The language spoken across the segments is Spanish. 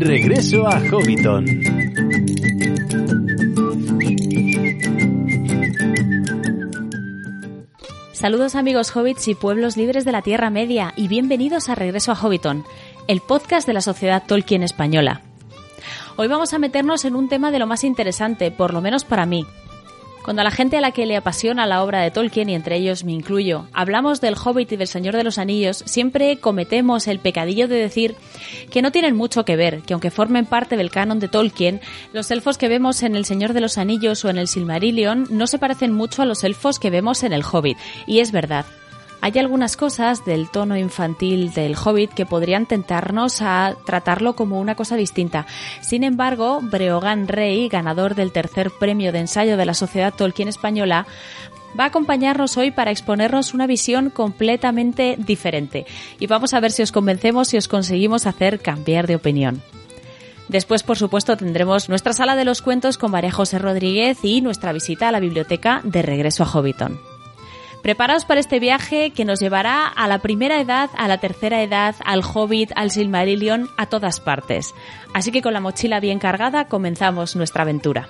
Regreso a Hobbiton. Saludos amigos hobbits y pueblos libres de la Tierra Media y bienvenidos a Regreso a Hobbiton, el podcast de la Sociedad Tolkien Española. Hoy vamos a meternos en un tema de lo más interesante, por lo menos para mí, cuando a la gente a la que le apasiona la obra de Tolkien, y entre ellos me incluyo, hablamos del Hobbit y del Señor de los Anillos, siempre cometemos el pecadillo de decir que no tienen mucho que ver, que aunque formen parte del canon de Tolkien, los elfos que vemos en El Señor de los Anillos o en el Silmarillion no se parecen mucho a los elfos que vemos en el Hobbit. Y es verdad. Hay algunas cosas del tono infantil del Hobbit que podrían tentarnos a tratarlo como una cosa distinta. Sin embargo, Breogán Rey, ganador del tercer premio de ensayo de la Sociedad Tolkien Española, va a acompañarnos hoy para exponernos una visión completamente diferente. Y vamos a ver si os convencemos y os conseguimos hacer cambiar de opinión. Después, por supuesto, tendremos nuestra sala de los cuentos con María José Rodríguez y nuestra visita a la biblioteca de regreso a Hobbiton. Preparaos para este viaje que nos llevará a la primera edad, a la tercera edad, al Hobbit, al Silmarillion, a todas partes. Así que con la mochila bien cargada comenzamos nuestra aventura.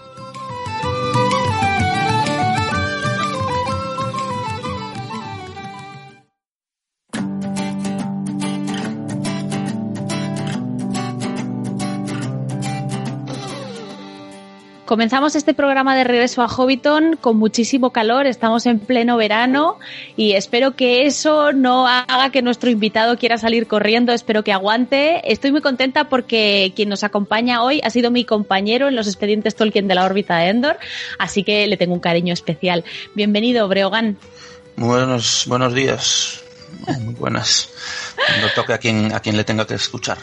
Comenzamos este programa de regreso a Hobbiton con muchísimo calor, estamos en pleno verano y espero que eso no haga que nuestro invitado quiera salir corriendo, espero que aguante. Estoy muy contenta porque quien nos acompaña hoy ha sido mi compañero en los expedientes Tolkien de la órbita de Endor, así que le tengo un cariño especial. Bienvenido, Breogán. Buenos, buenos días. Muy buenas. Cuando toque a quien, a quien le tenga que escuchar.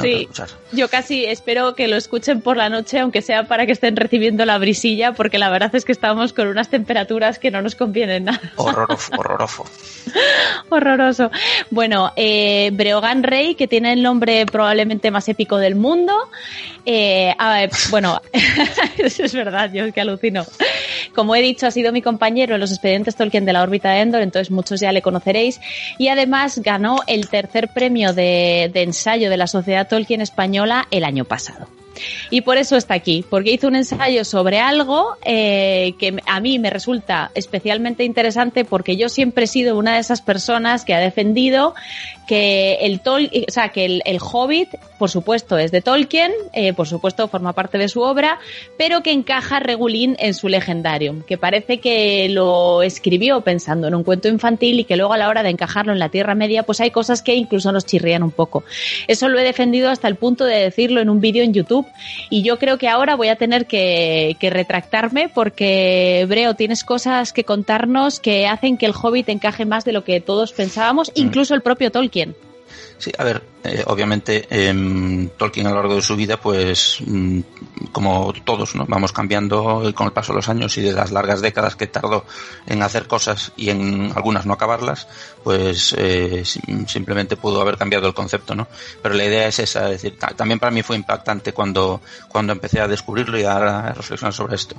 sí, yo casi espero que lo escuchen por la noche, aunque sea para que estén recibiendo la brisilla, porque la verdad es que estamos con unas temperaturas que no nos convienen nada. Horroroso, horroroso. Horroroso. Bueno, eh, Breogán Rey, que tiene el nombre probablemente más épico del mundo. Eh, bueno, eso es verdad, yo es que alucino. Como he dicho, ha sido mi compañero en los expedientes Tolkien de la órbita de Endor, entonces muchos ya le conoceréis. Y además ganó el tercer premio de, ensayo de la Sociedad Tolkien Española el año pasado. Y por eso está aquí, porque hizo un ensayo sobre algo eh, que a mí me resulta especialmente interesante porque yo siempre he sido una de esas personas que ha defendido que el Tol o sea, que el, Hobbit, por supuesto, es de Tolkien, eh, por supuesto forma parte de su obra, pero que encaja regulín en su legendario, que parece que lo escribió pensando en un cuento infantil y que luego a la hora de encajarlo en la Tierra Media, pues hay cosas que incluso nos chirrían un poco. Eso lo he defendido hasta el punto de decirlo en un vídeo en YouTube y yo creo que ahora voy a tener que, retractarme porque, Breo, tienes cosas que contarnos que hacen que el Hobbit encaje más de lo que todos pensábamos, mm. incluso el propio Tolkien. Sí, a ver, eh, obviamente eh, Tolkien a lo largo de su vida, pues mm, como todos, ¿no? vamos cambiando con el paso de los años y de las largas décadas que tardó en hacer cosas y en algunas no acabarlas, pues eh, simplemente pudo haber cambiado el concepto, ¿no? Pero la idea es esa, es decir, también para mí fue impactante cuando, cuando empecé a descubrirlo y a reflexionar sobre esto.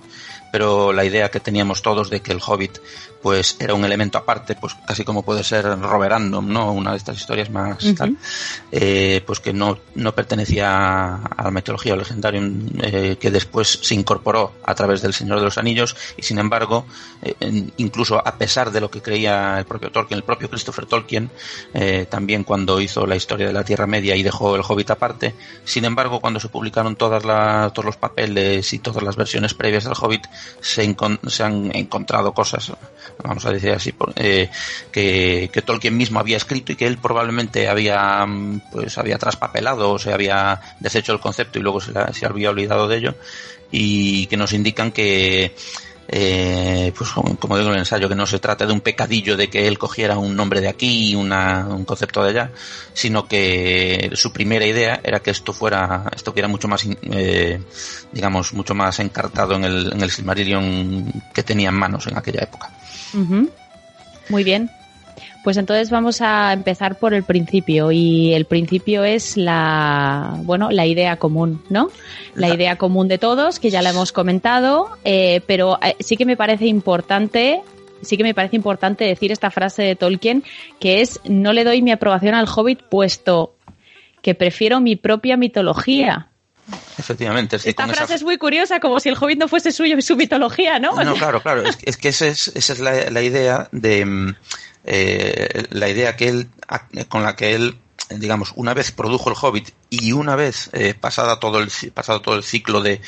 Pero la idea que teníamos todos de que el Hobbit pues era un elemento aparte, pues casi como puede ser Robert Random, ¿no? Una de estas historias más tal, eh, pues que no, no pertenecía a la mitología legendaria, eh, que después se incorporó a través del Señor de los Anillos y sin embargo, eh, incluso a pesar de lo que creía el propio Tolkien, el propio Christopher Tolkien, también cuando hizo la historia de la Tierra Media y dejó el Hobbit aparte, sin embargo, cuando se publicaron todas todos los papeles y todas las versiones previas del Hobbit, se, se han encontrado cosas vamos a decir así, eh, que, que, Tolkien mismo había escrito y que él probablemente había, mm, pues había traspapelado o se había deshecho el concepto y luego se, se había olvidado de ello y que nos indican que eh, pues como digo en el ensayo, que no se trata de un pecadillo de que él cogiera un nombre de aquí y un concepto de allá, sino que su primera idea era que esto fuera, esto que era mucho más, eh, digamos, mucho más encartado en el, en el Silmarillion que tenía en manos en aquella época. Muy bien. Pues entonces vamos a empezar por el principio y el principio es la, bueno, la idea común, ¿no? La idea común de todos, que ya la hemos comentado, eh, pero eh, sí que me parece importante sí que me parece importante decir esta frase de Tolkien, que es no le doy mi aprobación al Hobbit puesto que prefiero mi propia mitología. Efectivamente. Esta frase es muy curiosa, como si el Hobbit no fuese suyo y su mitología, ¿no? No, claro, claro. Es, que esa es, esa es la, idea de mm, eh, la idea que él con la que él digamos, una vez produjo el Hobbit y una vez eh, pasada todo el, pasado todo el ciclo de,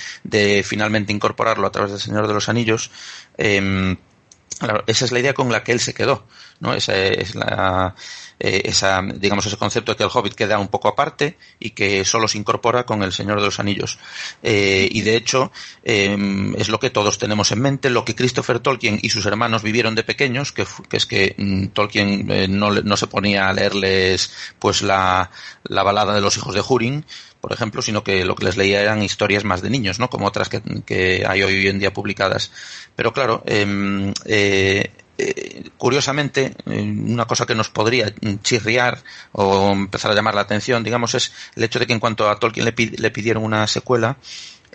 finalmente incorporarlo a través del Señor de los Anillos, eh, esa es la idea con la que él se quedó, ¿no? Esa es la, eh, esa, digamos, ese concepto de que el Hobbit queda un poco aparte y que solo se incorpora con el Señor de los Anillos. Eh, y de hecho, em, es lo que todos tenemos en mente, lo que Christopher Tolkien y sus hermanos vivieron de pequeños, que, es que mm, Tolkien eh, no, no, se ponía a leerles, pues, la, la balada de los hijos de Hurin, por ejemplo, sino que lo que les leía eran historias más de niños, ¿no? Como otras que, que hay hoy en día publicadas. Pero claro, em, eh, eh, curiosamente, eh, una cosa que nos podría chirriar o empezar a llamar la atención, digamos, es el hecho de que en cuanto a Tolkien le, le pidieron una secuela,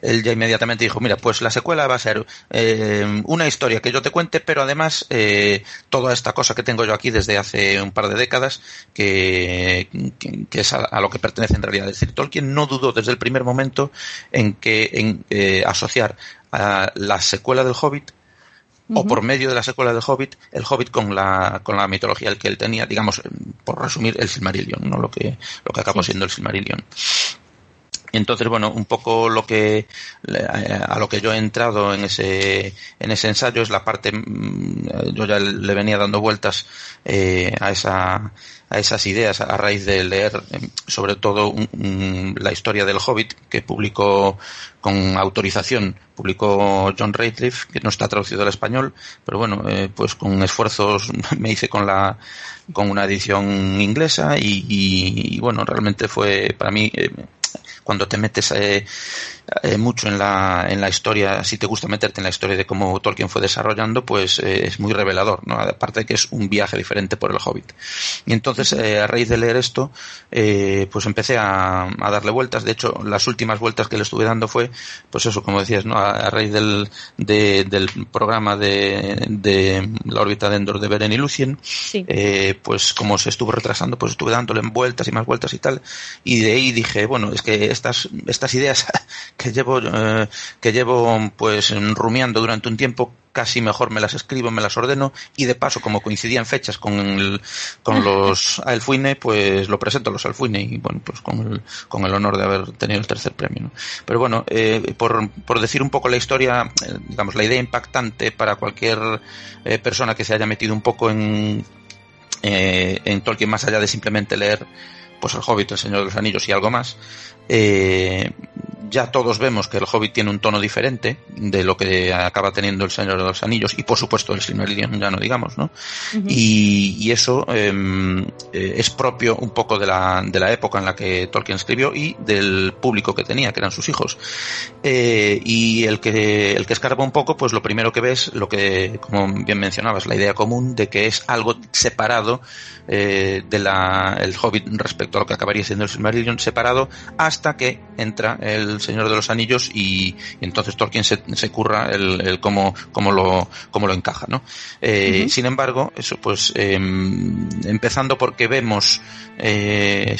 él ya inmediatamente dijo, mira, pues la secuela va a ser eh, una historia que yo te cuente, pero además eh, toda esta cosa que tengo yo aquí desde hace un par de décadas, que, es a, lo que pertenece en realidad. Es decir, Tolkien no dudó desde el primer momento en que en asociar a la secuela del Hobbit o por medio de la secuela del Hobbit, el Hobbit con la, con la mitología que él tenía, digamos, por resumir, el Silmarillion, ¿no? Lo que, lo que acabó siendo el Silmarillion. Entonces, bueno, un poco lo que a lo que yo he entrado en ese en ese ensayo es la parte mm, yo ya le venía dando vueltas eh, a esa a esas ideas a raíz de leer em, sobre todo la historia del Hobbit que publicó con autorización publicó John Ratcliffe que no está traducido al español pero bueno eh, pues con esfuerzos me hice con la con una edición inglesa y, y, bueno realmente fue para mí eh, cuando te metes eh, eh, mucho en la, en la historia, si te gusta meterte en la historia de cómo Tolkien fue desarrollando, pues eh, es muy revelador, ¿no? Aparte de que es un viaje diferente por el Hobbit. Y entonces, eh, a raíz de leer esto, pues empecé a, a, darle vueltas. De hecho, las últimas vueltas que le estuve dando fue, pues eso, como decías, ¿no? A, raíz del, de, del programa de, de la órbita de Endor de Beren y Lucien, pues como se estuvo retrasando, pues estuve dándole vueltas y más vueltas y tal. Y de ahí dije, bueno, es que estas, estas ideas que llevo, eh, que llevo pues rumiando durante un tiempo, casi mejor me las escribo, me las ordeno y de paso, como coincidían fechas con, el, con los Alfuine, pues lo presento a los Alfuine y bueno, pues con el, con el honor de haber tenido el tercer premio. Pero bueno, eh, por, por decir un poco la historia, eh, digamos, la idea impactante para cualquier persona que se haya metido un poco en, en Tolkien más allá de simplemente leer pues el Hobbit, el Señor de los Anillos y algo más, eh, ya todos vemos que el Hobbit tiene un tono diferente de lo que acaba teniendo el Señor de los Anillos y por supuesto el Silmarillion ya no digamos, ¿no? y, eso em, eh, es propio un poco de la, de la época en la que Tolkien escribió y del público que tenía, que eran sus hijos. Eh, y el que, el que escarba un poco, pues lo primero que ves, lo que, como bien mencionabas, la idea común de que es algo separado eh, de la, el Hobbit respecto a lo que acabaría siendo el Silmarillion, separado hasta que entra el Señor de los Anillos y, entonces Tolkien se, se curra el, el cómo, cómo, lo, cómo lo encaja, ¿no? Eh, Sin embargo, eso pues em, empezando porque vemos, eh,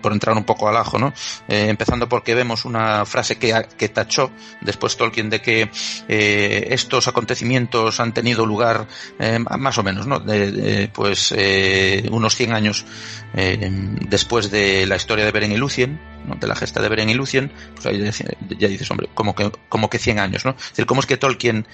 por entrar un poco al ajo, ¿no? Eh, empezando porque vemos una frase que, que tachó después Tolkien de que estos acontecimientos han tenido lugar más o menos, ¿no? De, de, pues unos 100 años después de la historia de Beren y Lucien, de la gesta de Beren y Lucien, pues ahí ya dices, hombre, como que, como que 100 años, ¿no? Es decir, ¿cómo es que Tolkien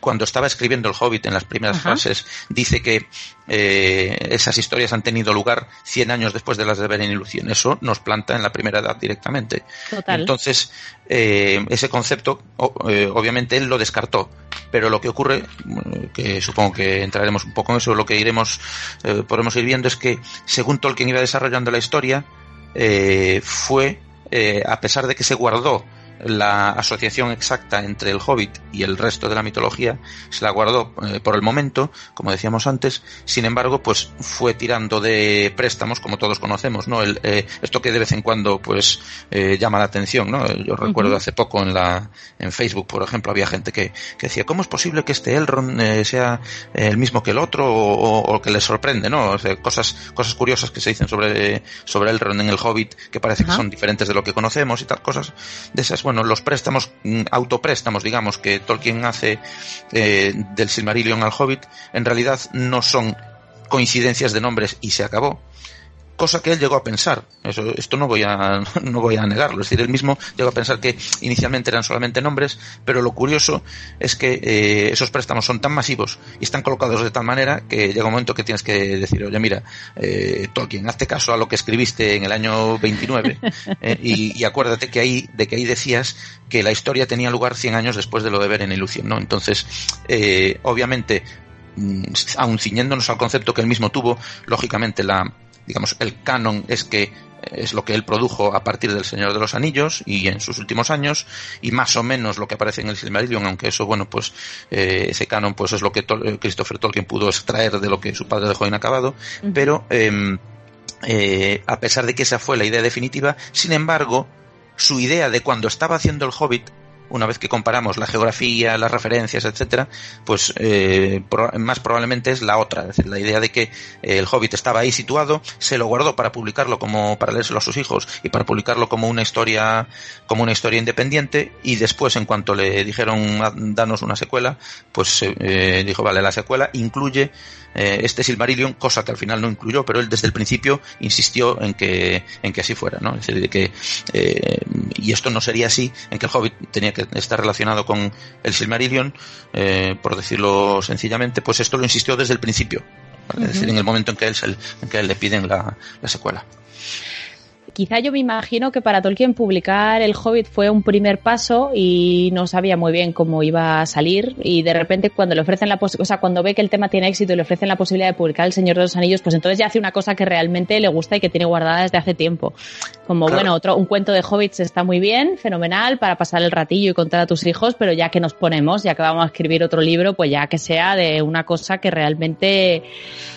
cuando estaba escribiendo el Hobbit en las primeras Ajá. fases, dice que eh, esas historias han tenido lugar 100 años después de las de Beren y Lucien. Eso nos planta en la primera edad directamente. Total. Entonces, eh, ese concepto, eh, obviamente él lo descartó. Pero lo que ocurre, que supongo que entraremos un poco en eso, lo que iremos, eh, podemos ir viendo es que según Tolkien iba desarrollando la historia, eh, fue, eh, a pesar de que se guardó la asociación exacta entre el Hobbit y el resto de la mitología se la guardó eh, por el momento, como decíamos antes. Sin embargo, pues fue tirando de préstamos, como todos conocemos, ¿no? El, eh, esto que de vez en cuando, pues, eh, llama la atención, ¿no? Yo recuerdo hace poco en la, en Facebook, por ejemplo, había gente que, que decía, ¿cómo es posible que este Elrond sea el mismo que el otro o, o que le sorprende, ¿no? O sea, cosas, cosas curiosas que se dicen sobre, sobre Elrond en el Hobbit que parece que son diferentes de lo que conocemos y tal, cosas de esas, bueno, los préstamos, mm, autopréstamos, digamos, que Tolkien hace eh, del Silmarillion al Hobbit, en realidad no son coincidencias de nombres y se acabó, cosa que él llegó a pensar. Eso, esto no voy a, no voy a negarlo. Es decir, él mismo llegó a pensar que inicialmente eran solamente nombres, pero lo curioso es que eh, esos préstamos son tan masivos y están colocados de tal manera que llega un momento que tienes que decir, oye, mira, eh, Tolkien, hazte caso a lo que escribiste en el año 29 eh, y, y, acuérdate que ahí, de que ahí decías que la historia tenía lugar 100 años después de lo de Beren y Lucien, ¿no? Entonces, eh, obviamente, mm, aun ciñéndonos al concepto que él mismo tuvo, lógicamente la, digamos, el canon es que es lo que él produjo a partir del Señor de los Anillos y en sus últimos años y más o menos lo que aparece en el Silmarillion, aunque eso, bueno, pues eh, ese canon pues es lo que Tol Christopher Tolkien pudo extraer de lo que su padre dejó inacabado, uh -huh. pero eh, eh, a pesar de que esa fue la idea definitiva, sin embargo, su idea de cuando estaba haciendo el Hobbit una vez que comparamos la geografía, las referencias, etcétera, pues eh, más probablemente es la otra, es decir, la idea de que eh, el Hobbit estaba ahí situado, se lo guardó para publicarlo como para leérselo a sus hijos y para publicarlo como una historia como una historia independiente y después en cuanto le dijeron danos una secuela, pues eh, dijo vale la secuela incluye eh, este Silmarillion, cosa que al final no incluyó, pero él desde el principio insistió en que, en que así fuera, ¿no? Es decir, que, eh, y esto no sería así, en que el Hobbit tenía que estar relacionado con el Silmarillion, eh, por decirlo sencillamente, pues esto lo insistió desde el principio, ¿vale? uh -huh. es decir, en el momento en que él, en que él le piden la, la secuela. Quizá yo me imagino que para Tolkien publicar El Hobbit fue un primer paso y no sabía muy bien cómo iba a salir y de repente cuando le ofrecen la o sea, cuando ve que el tema tiene éxito y le ofrecen la posibilidad de publicar El Señor de los Anillos, pues entonces ya hace una cosa que realmente le gusta y que tiene guardada desde hace tiempo. Como claro. bueno, otro un cuento de hobbits está muy bien, fenomenal para pasar el ratillo y contar a tus hijos, pero ya que nos ponemos, ya que vamos a escribir otro libro, pues ya que sea de una cosa que realmente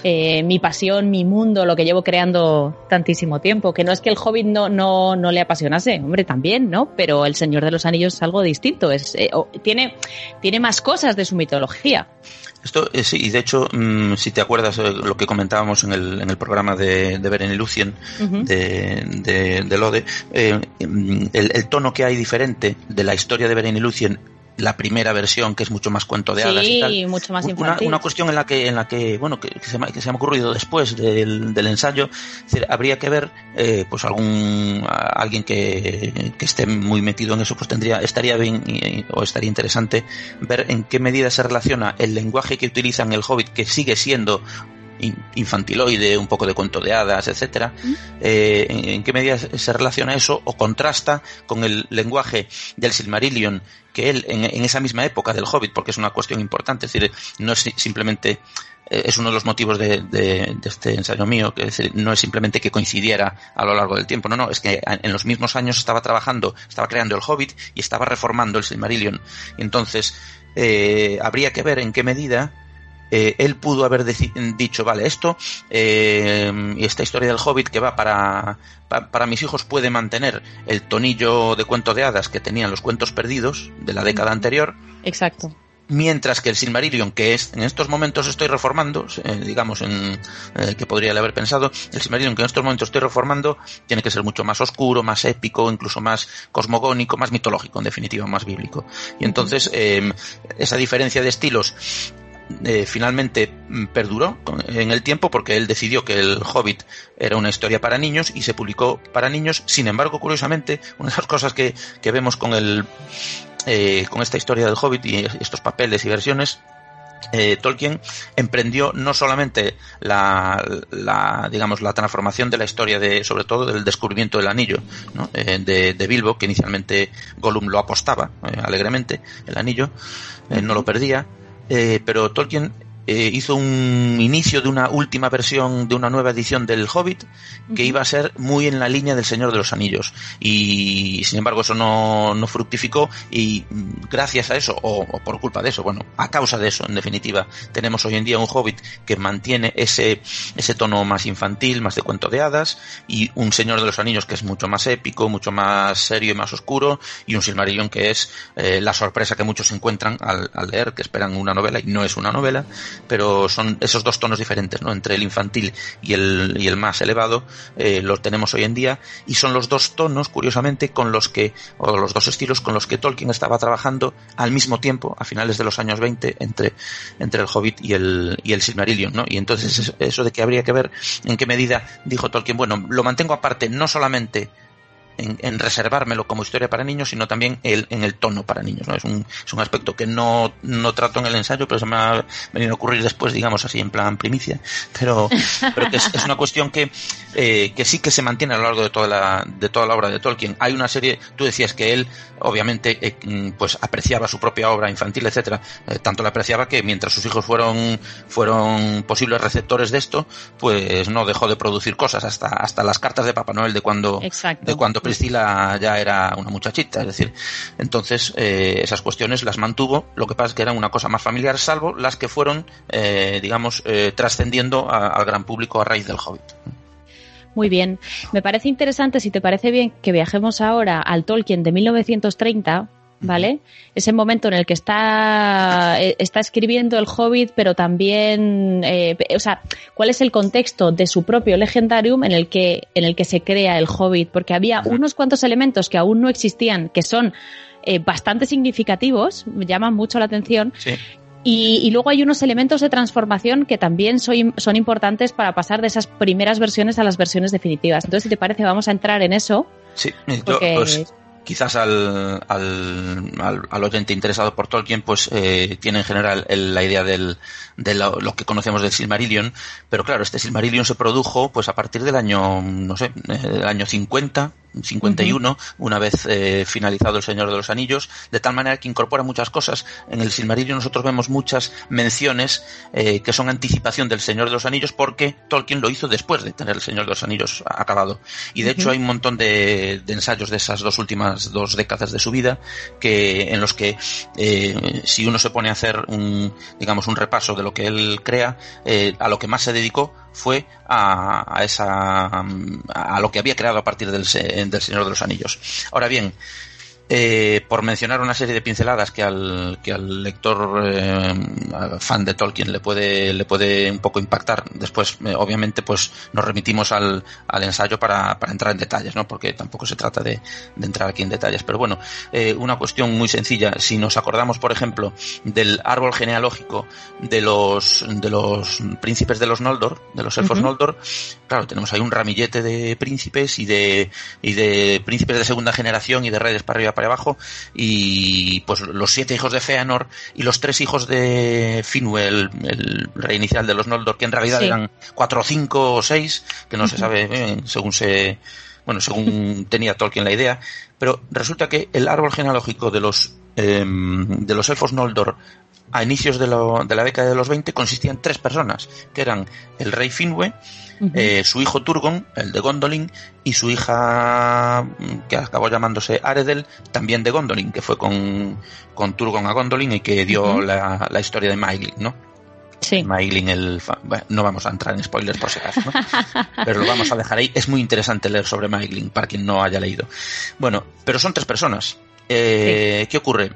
eh, mi pasión, mi mundo, lo que llevo creando tantísimo tiempo, que no es que el Hobbit no, no, no le apasionase, hombre, también, ¿no? Pero El Señor de los Anillos es algo distinto, es, eh, tiene, tiene más cosas de su mitología. Esto eh, sí, y de hecho, mmm, si te acuerdas eh, lo que comentábamos en el, en el programa de, de Beren y Lucien, uh -huh. de, de, de, Lode, eh, el, el, tono que hay diferente de la historia de Beren y Lucien la primera versión que es mucho más cuento de hadas sí, y tal. mucho más una, una, cuestión en la que en la que bueno que, que, se, me, que se me ha ocurrido después del, del ensayo es decir, habría que ver eh, pues algún alguien que, que, esté muy metido en eso pues tendría estaría bien y, o estaría interesante ver en qué medida se relaciona el lenguaje que utilizan el Hobbit que sigue siendo infantiloide, un poco de cuento de hadas, etcétera, ¿Mm? eh, en, en, qué medida se relaciona eso o contrasta con el lenguaje del Silmarillion que él en, en, esa misma época del Hobbit, porque es una cuestión importante, es decir, no es simplemente eh, es uno de los motivos de, de, de este ensayo mío, que es decir, no es simplemente que coincidiera a lo largo del tiempo, no, no, es que en los mismos años estaba trabajando, estaba creando el Hobbit y estaba reformando el Silmarillion. Entonces, eh, habría que ver en qué medida eh, él pudo haber dicho, vale, esto eh, y esta historia del Hobbit que va para, pa para mis hijos puede mantener el tonillo de cuento de hadas que tenían los cuentos perdidos de la década anterior. Exacto mientras que el Silmarillion, que es en estos momentos estoy reformando, eh, digamos, en, eh, que podría haber pensado, el Silmarillion que en estos momentos estoy reformando, tiene que ser mucho más oscuro, más épico, incluso más cosmogónico, más mitológico, en definitiva, más bíblico. Y entonces, eh, esa diferencia de estilos eh, finalmente mm, perduró en el tiempo porque él decidió que el Hobbit era una historia para niños y se publicó para niños. Sin embargo, curiosamente, una de las cosas que, que vemos con el eh, con esta historia del Hobbit y estos papeles y versiones eh, Tolkien emprendió no solamente la, la, digamos la transformación de la historia de sobre todo del descubrimiento del anillo eh, de, de, Bilbo que inicialmente Gollum lo apostaba eh, alegremente el anillo no lo perdía pero Tolkien eh, hizo un inicio de una última versión, de una nueva edición del Hobbit, que iba a ser muy en la línea del Señor de los Anillos. Y sin embargo eso no, no fructificó y mm, gracias a eso, o, o, por culpa de eso, bueno, a causa de eso, en definitiva, tenemos hoy en día un Hobbit que mantiene ese, ese tono más infantil, más de cuento de hadas, y un Señor de los Anillos que es mucho más épico, mucho más serio y más oscuro, y un Silmarillion que es eh, la sorpresa que muchos encuentran al, al leer, que esperan una novela y no es una novela, pero son esos dos tonos diferentes, ¿no? Entre el infantil y el, y el más elevado, eh, los tenemos hoy en día, y son los dos tonos, curiosamente, con los que, o los dos estilos con los que Tolkien estaba trabajando al mismo tiempo, a finales de los años 20, entre, entre el Hobbit y el, y el Silmarillion, ¿no? Y entonces eso de que habría que ver en qué medida dijo Tolkien, bueno, lo mantengo aparte, no solamente en, en, reservármelo como historia para niños, sino también el, en el tono para niños. ¿no? Es, un, es un aspecto que no, no trato en el ensayo, pero se me ha venido a ocurrir después, digamos así, en plan primicia. Pero, pero que es, es una cuestión que, eh, que sí que se mantiene a lo largo de toda, la, de toda la obra de Tolkien. Hay una serie, tú decías que él, obviamente, eh, pues apreciaba su propia obra infantil, etcétera. Eh, tanto la apreciaba que mientras sus hijos fueron, fueron posibles receptores de esto, pues no dejó de producir cosas hasta, hasta las cartas de Papá Noel de cuando, Exacto. de cuando Priscila ya era una muchachita, es decir, entonces eh, esas cuestiones las mantuvo, lo que pasa es que eran una cosa más familiar, salvo las que fueron, eh, digamos, eh, trascendiendo al gran público a raíz del Hobbit. Muy bien, me parece interesante, si te parece bien, que viajemos ahora al Tolkien de 1930, ¿vale? Ese momento en el que está, está escribiendo el Hobbit, pero también, eh, o sea, ¿cuál es el contexto de su propio Legendarium en el que, en el que se crea el Hobbit? Porque había unos cuantos elementos que aún no existían, que son eh, bastante significativos, me llaman mucho la atención. Sí. Y, y, luego hay unos elementos de transformación que también soy, son importantes para pasar de esas primeras versiones a las versiones definitivas. Entonces, si te parece, vamos a entrar en eso. Sí, porque... pues quizás al, al, al, al, oyente interesado por Tolkien, pues eh, tiene en general el, la idea del, de lo, lo, que conocemos del Silmarillion, pero claro, este Silmarillion se produjo pues a partir del año, no sé, del año 50, 51, uh -huh. una vez eh, finalizado El Señor de los Anillos, de tal manera que incorpora muchas cosas. En el Silmarillion nosotros vemos muchas menciones eh, que son anticipación del Señor de los Anillos porque Tolkien lo hizo después de tener El Señor de los Anillos acabado. Y de uh -huh. hecho hay un montón de, de, ensayos de esas dos últimas dos décadas de su vida que en los que eh, si uno se pone a hacer un, digamos, un repaso de lo que él crea, eh, a lo que más se dedicó fue a, a esa a lo que había creado a partir del, del Señor de los Anillos. Ahora bien, eh, por mencionar una serie de pinceladas que al, que al lector eh, al fan de Tolkien le puede, le puede un poco impactar. Después, eh, obviamente, pues nos remitimos al, al ensayo para, para, entrar en detalles, ¿no? Porque tampoco se trata de, de entrar aquí en detalles. Pero bueno, eh, una cuestión muy sencilla. Si nos acordamos, por ejemplo, del árbol genealógico de los, de los príncipes de los Noldor, de los elfos uh -huh. Noldor, claro, tenemos ahí un ramillete de príncipes y de, y de príncipes de segunda generación y de reyes para arriba para abajo y pues los siete hijos de Feanor y los tres hijos de Finwë, el, rey inicial de los Noldor, que en realidad sí. eran cuatro o cinco o seis, que no se sabe bien, según se bueno, según tenía Tolkien la idea, pero resulta que el árbol genealógico de los eh, de los elfos Noldor a inicios de, lo, de, la década de los 20 consistía en tres personas, que eran el rey Finwë, uh -huh. eh, su hijo Turgon, el de Gondolin, y su hija, que acabó llamándose Aredel, también de Gondolin, que fue con, con Turgon a Gondolin y que dio uh -huh. la, la, historia de Maeglin, ¿no? Sí. El. Bueno, no vamos a entrar en spoilers por si acaso, ¿no? pero lo vamos a dejar ahí. Es muy interesante leer sobre Maeglin para quien no haya leído. Bueno, pero son tres personas. Eh, sí. ¿Qué ocurre?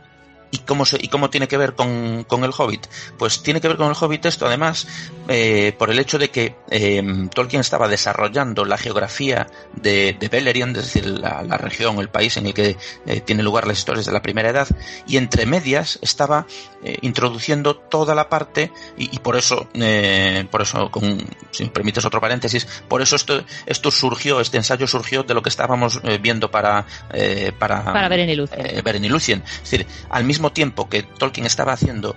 ¿Y cómo, se, ¿Y cómo tiene que ver con, con, el Hobbit? Pues tiene que ver con el Hobbit esto, además, eh, por el hecho de que eh, Tolkien estaba desarrollando la geografía de, de Beleriand, es decir, la, la, región, el país en el que eh, tiene lugar las historias de la Primera Edad, y entre medias estaba eh, introduciendo toda la parte, y, y por eso, eh, por eso, con, si me permites otro paréntesis, por eso esto, esto surgió, este ensayo surgió de lo que estábamos viendo para, para, para Beren y Lucien. Beren y Lucien. Es decir, al mismo mismo tiempo que Tolkien estaba haciendo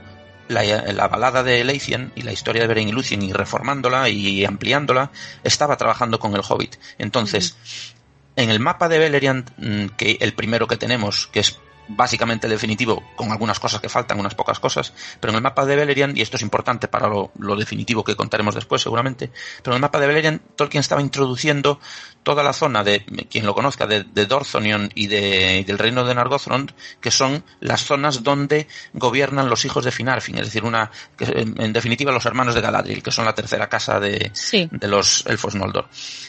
la, la, balada de Leithian y la historia de Beren y Lucien y reformándola y ampliándola, estaba trabajando con el Hobbit. Entonces, uh -huh. en el mapa de Beleriand, mm, que el primero que tenemos, que es básicamente definitivo, con algunas cosas que faltan, unas pocas cosas, pero en el mapa de Beleriand, y esto es importante para lo, definitivo que contaremos después seguramente, pero en el mapa de Beleriand Tolkien estaba introduciendo toda la zona de, quien lo conozca, de, de Dorthonion y, de, del reino de Nargothrond, que son las zonas donde gobiernan los hijos de Finarfin, es decir, una, en definitiva los hermanos de Galadriel, que son la tercera casa de, de los elfos Noldor.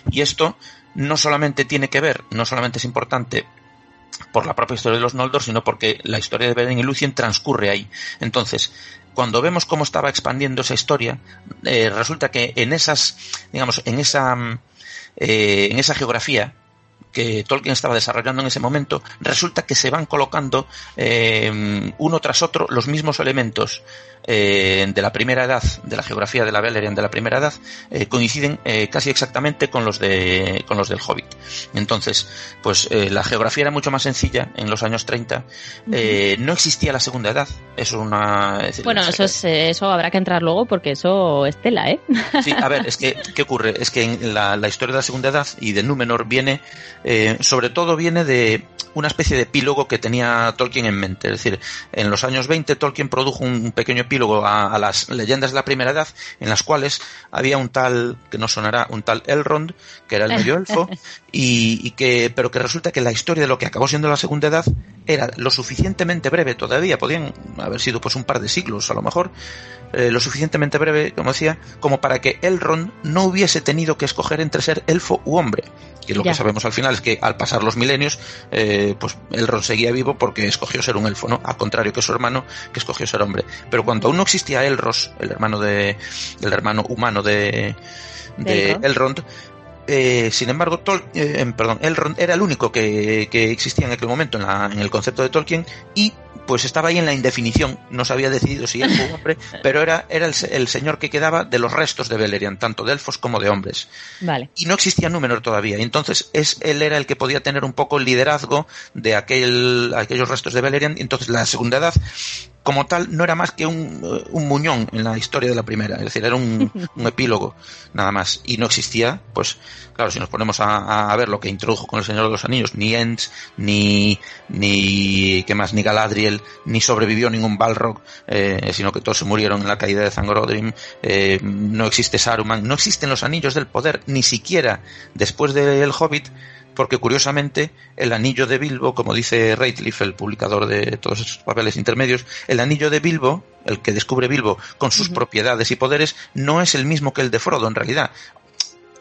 Y esto no solamente tiene que ver, no solamente es importante por la propia historia de los Noldor, sino porque la historia de Beren y Lucien transcurre ahí. Entonces, cuando vemos cómo estaba expandiendo esa historia, eh, resulta que en esas, digamos, en esa, eh, en esa geografía que Tolkien estaba desarrollando en ese momento, resulta que se van colocando eh, uno tras otro los mismos elementos eh, de la primera edad, de la geografía de la Beleriand de la primera edad, eh, coinciden casi exactamente con los de con los del Hobbit. Entonces, pues la geografía era mucho más sencilla en los años 30. no existía la segunda edad. Es una. bueno, eso es, eso habrá que entrar luego porque eso es tela, ¿eh? Sí, a ver, es que qué ocurre, es que en la, la historia de la segunda edad y de Númenor viene, sobre todo viene de una especie de epílogo que tenía Tolkien en mente. Es decir, en los años 20 Tolkien produjo un pequeño epílogo a, las leyendas de la primera edad en las cuales había un tal, que no sonará, un tal Elrond, que era el medio elfo, y, que, pero que resulta que la historia de lo que acabó siendo la segunda edad era lo suficientemente breve todavía, podían haber sido pues un par de siglos a lo mejor, eh, lo suficientemente breve, como decía, como para que Elrond no hubiese tenido que escoger entre ser elfo u hombre. Que lo que sabemos al final es que al pasar los milenios, eh, pues Elrond seguía vivo porque escogió ser un elfo, ¿no? Al contrario que su hermano, que escogió ser hombre. Pero cuando aún no existía Elros, el hermano de, el hermano humano de, de Elrond, eh, sin embargo, Tol perdón, Elrond era el único que, que existía en aquel momento en, en, el concepto de Tolkien y pues estaba ahí en la indefinición, no se había decidido si era un hombre, pero era, era el, señor que quedaba de los restos de Beleriand, tanto de elfos como de hombres. Vale. Y no existía Númenor todavía, y entonces es, él era el que podía tener un poco el liderazgo de aquel, aquellos restos de Beleriand, y entonces la segunda edad como tal no era más que un, eh, un, muñón en la historia de la primera, es decir, era un, un epílogo nada más y no existía, pues claro, si nos ponemos a, a, ver lo que introdujo con el Señor de los Anillos, ni Ents, ni, ni, ¿qué más? Ni Galadriel, ni sobrevivió ningún Balrog, eh, sino que todos se murieron en la caída de Zangorodrim, eh, no existe Saruman, no existen los Anillos del Poder, ni siquiera después del Hobbit, porque curiosamente el anillo de Bilbo, como dice Ratcliffe, el publicador de todos esos papeles intermedios, el anillo de Bilbo, el que descubre Bilbo con sus propiedades y poderes, no es el mismo que el de Frodo en realidad.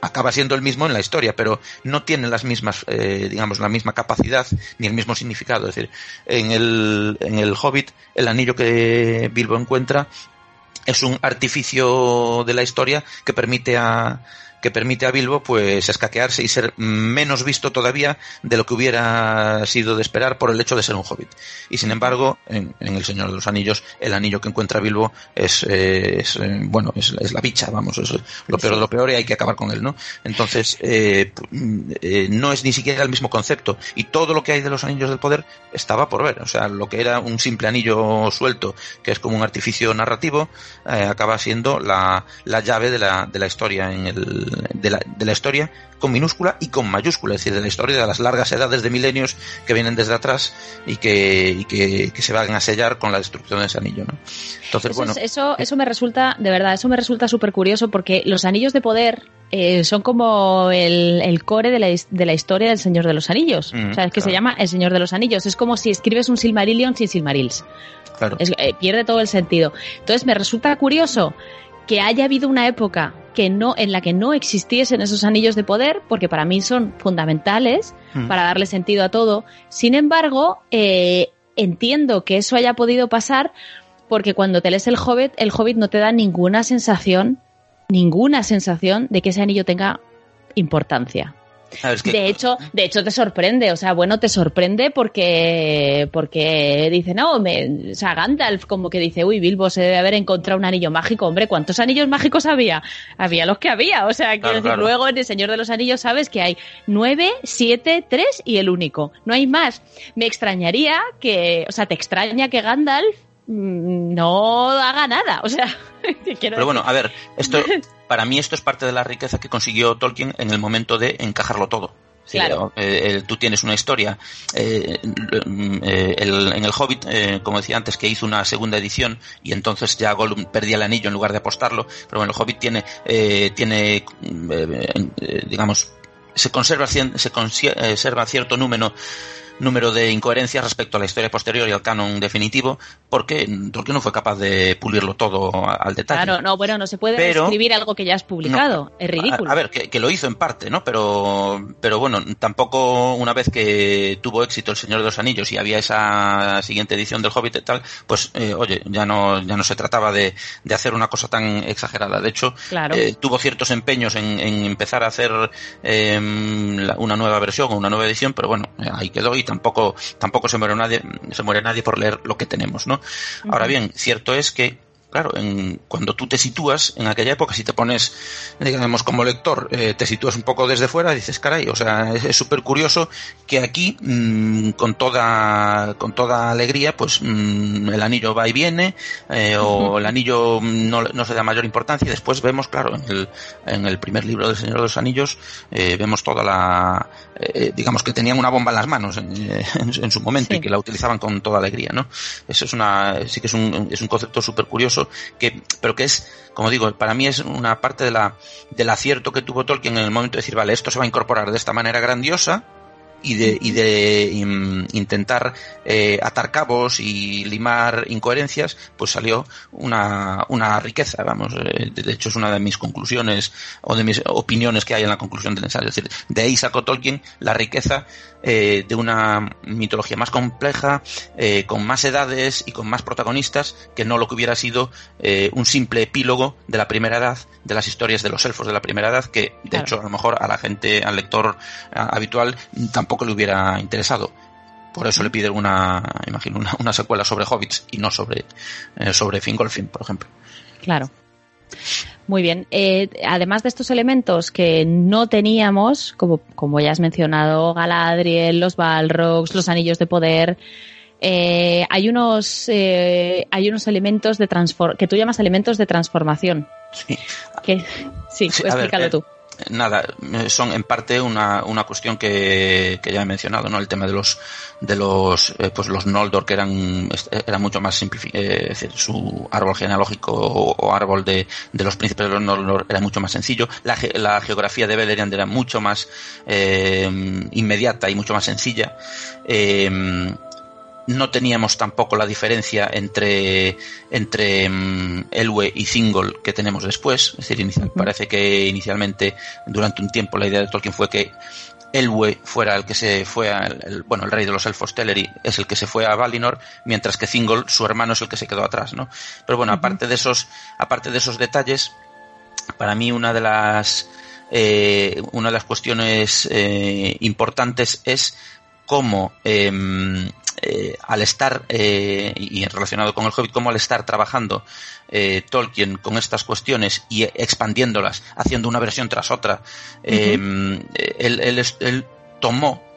Acaba siendo el mismo en la historia, pero no tiene las mismas, eh, digamos, la misma capacidad ni el mismo significado. Es decir, en el, en el Hobbit, el anillo que Bilbo encuentra es un artificio de la historia que permite a, que permite a Bilbo pues escaquearse y ser menos visto todavía de lo que hubiera sido de esperar por el hecho de ser un hobbit. Y sin embargo, en, El Señor de los Anillos, el anillo que encuentra Bilbo es, eh, eh, bueno, es, la bicha, vamos, es lo peor de lo peor y hay que acabar con él, ¿no? Entonces, eh, no es ni siquiera el mismo concepto y todo lo que hay de los anillos del poder estaba por ver. O sea, lo que era un simple anillo suelto, que es como un artificio narrativo, acaba siendo la, la llave de la, de la historia en el, de la, de la historia con minúscula y con mayúscula, es decir, de la historia de las largas edades de milenios que vienen desde atrás y que, y que, que se van a sellar con la destrucción de ese anillo, ¿no? Entonces, eso bueno. eso, eso me resulta, de verdad, eso me resulta súper curioso porque los anillos de poder eh, son como el, el core de la, de la, historia del Señor de los Anillos. Mm, o sea, es que se llama El Señor de los Anillos. Es como si escribes un Silmarillion sin Silmarils. Claro. Eh, pierde todo el sentido. Entonces, me resulta curioso que haya habido una época que no, en la que no existiesen esos anillos de poder, porque para mí son fundamentales mm. para darle sentido a todo. Sin embargo, eh, entiendo que eso haya podido pasar porque cuando te lees el Hobbit, el Hobbit no te da ninguna sensación, ninguna sensación de que ese anillo tenga importancia. De hecho, de hecho te sorprende, o sea, bueno, te sorprende porque porque dice, no, me, o sea, Gandalf como que dice, uy, Bilbo se debe haber encontrado un anillo mágico, hombre, ¿cuántos anillos mágicos había? Había los que había, o sea, quiero decir, luego en El Señor de los Anillos sabes que hay nueve, siete, tres y el único, no hay más. Me extrañaría que, o sea, te extraña que Gandalf no haga nada, o sea, Pero bueno, a ver, esto para mí esto es parte de la riqueza que consiguió Tolkien en el momento de encajarlo todo. Es Claro. tú tienes una historia. en el Hobbit, como decía antes, que hizo una segunda edición y entonces ya Gollum perdía el anillo en lugar de apostarlo. Pero bueno, el Hobbit tiene, tiene digamos, se conserva, se conserva cierto número número de incoherencias respecto a la historia posterior y al canon definitivo, porque Tolkien no fue capaz de pulirlo todo al detalle. Claro, no, bueno, no se puede escribir algo que ya has publicado, es ridículo. A, ver, que, lo hizo en parte, ¿no? Pero, pero bueno, tampoco una vez que tuvo éxito El Señor de los Anillos y había esa siguiente edición del Hobbit y tal, pues, eh, oye, ya no, ya no se trataba de, de, hacer una cosa tan exagerada. De hecho, eh, tuvo ciertos empeños en, empezar a hacer em, una nueva versión o una nueva edición, pero bueno, ahí quedó y tampoco, tampoco se muere nadie, se muere nadie por leer lo que tenemos, ¿no? Ahora bien, cierto es que claro, en, cuando tú te sitúas en aquella época, si te pones, digamos, como lector, eh, te sitúas un poco desde fuera, dices, caray, o sea, es súper curioso que aquí, mm, con toda, con toda alegría, pues mm, el anillo va y viene, eh, o el anillo no, no, se da mayor importancia, y después vemos, claro, en el, en el primer libro del Señor de los Anillos, eh, vemos toda la, digamos que tenían una bomba en las manos en, su momento y que la utilizaban con toda alegría, ¿no? Eso es una, sí que es un, es un concepto súper curioso que, pero que es, como digo, para mí es una parte de la, del acierto que tuvo Tolkien en el momento de decir, vale, esto se va a incorporar de esta manera grandiosa, y de, y de intentar eh, atar cabos y limar incoherencias, pues salió una, una riqueza, vamos, eh, de hecho es una de mis conclusiones o de mis opiniones que hay en la conclusión del ensayo, es decir, de ahí sacó Tolkien la riqueza eh, de una mitología más compleja, eh, con más edades y con más protagonistas que no lo que hubiera sido eh, un simple epílogo de la primera edad, de las historias de los elfos de la primera edad, que de hecho a lo mejor a la gente, al lector habitual, tampoco le hubiera interesado. Por eso le pide una, imagino, una, secuela sobre hobbits y no sobre, sobre Fingolfin, por ejemplo. Claro. Muy bien. Eh, además de estos elementos que no teníamos, como, como ya has mencionado, Galadriel, los Balrogs, los anillos de poder, eh, hay unos eh, hay unos elementos de que tú llamas elementos de transformación. Sí. sí, explícalo tú nada, son en parte una, una cuestión que, que, ya he mencionado, ¿no? El tema de los, de los, eh, pues los Noldor que eran, eran mucho más eh, su árbol genealógico o, árbol de, de, los príncipes de los Noldor era mucho más sencillo. La, la geografía de Beleriand era mucho más eh, inmediata y mucho más sencilla. Eh, no teníamos tampoco la diferencia entre, entre um, Elwe y Thingol que tenemos después. Es decir, parece que inicialmente, durante un tiempo, la idea de Tolkien fue que Elwe fuera el que se fue, el, bueno, el rey de los elfos Teleri es el que se fue a Valinor, mientras que Thingol, su hermano, es el que se quedó atrás, ¿no? Pero bueno, aparte de esos, aparte de esos detalles, para mí una de las, eh, una de las cuestiones eh, importantes es cómo em, eh, al estar, eh, y relacionado con el Hobbit, cómo al estar trabajando eh, Tolkien con estas cuestiones y expandiéndolas, haciendo una versión tras otra, él, él tomó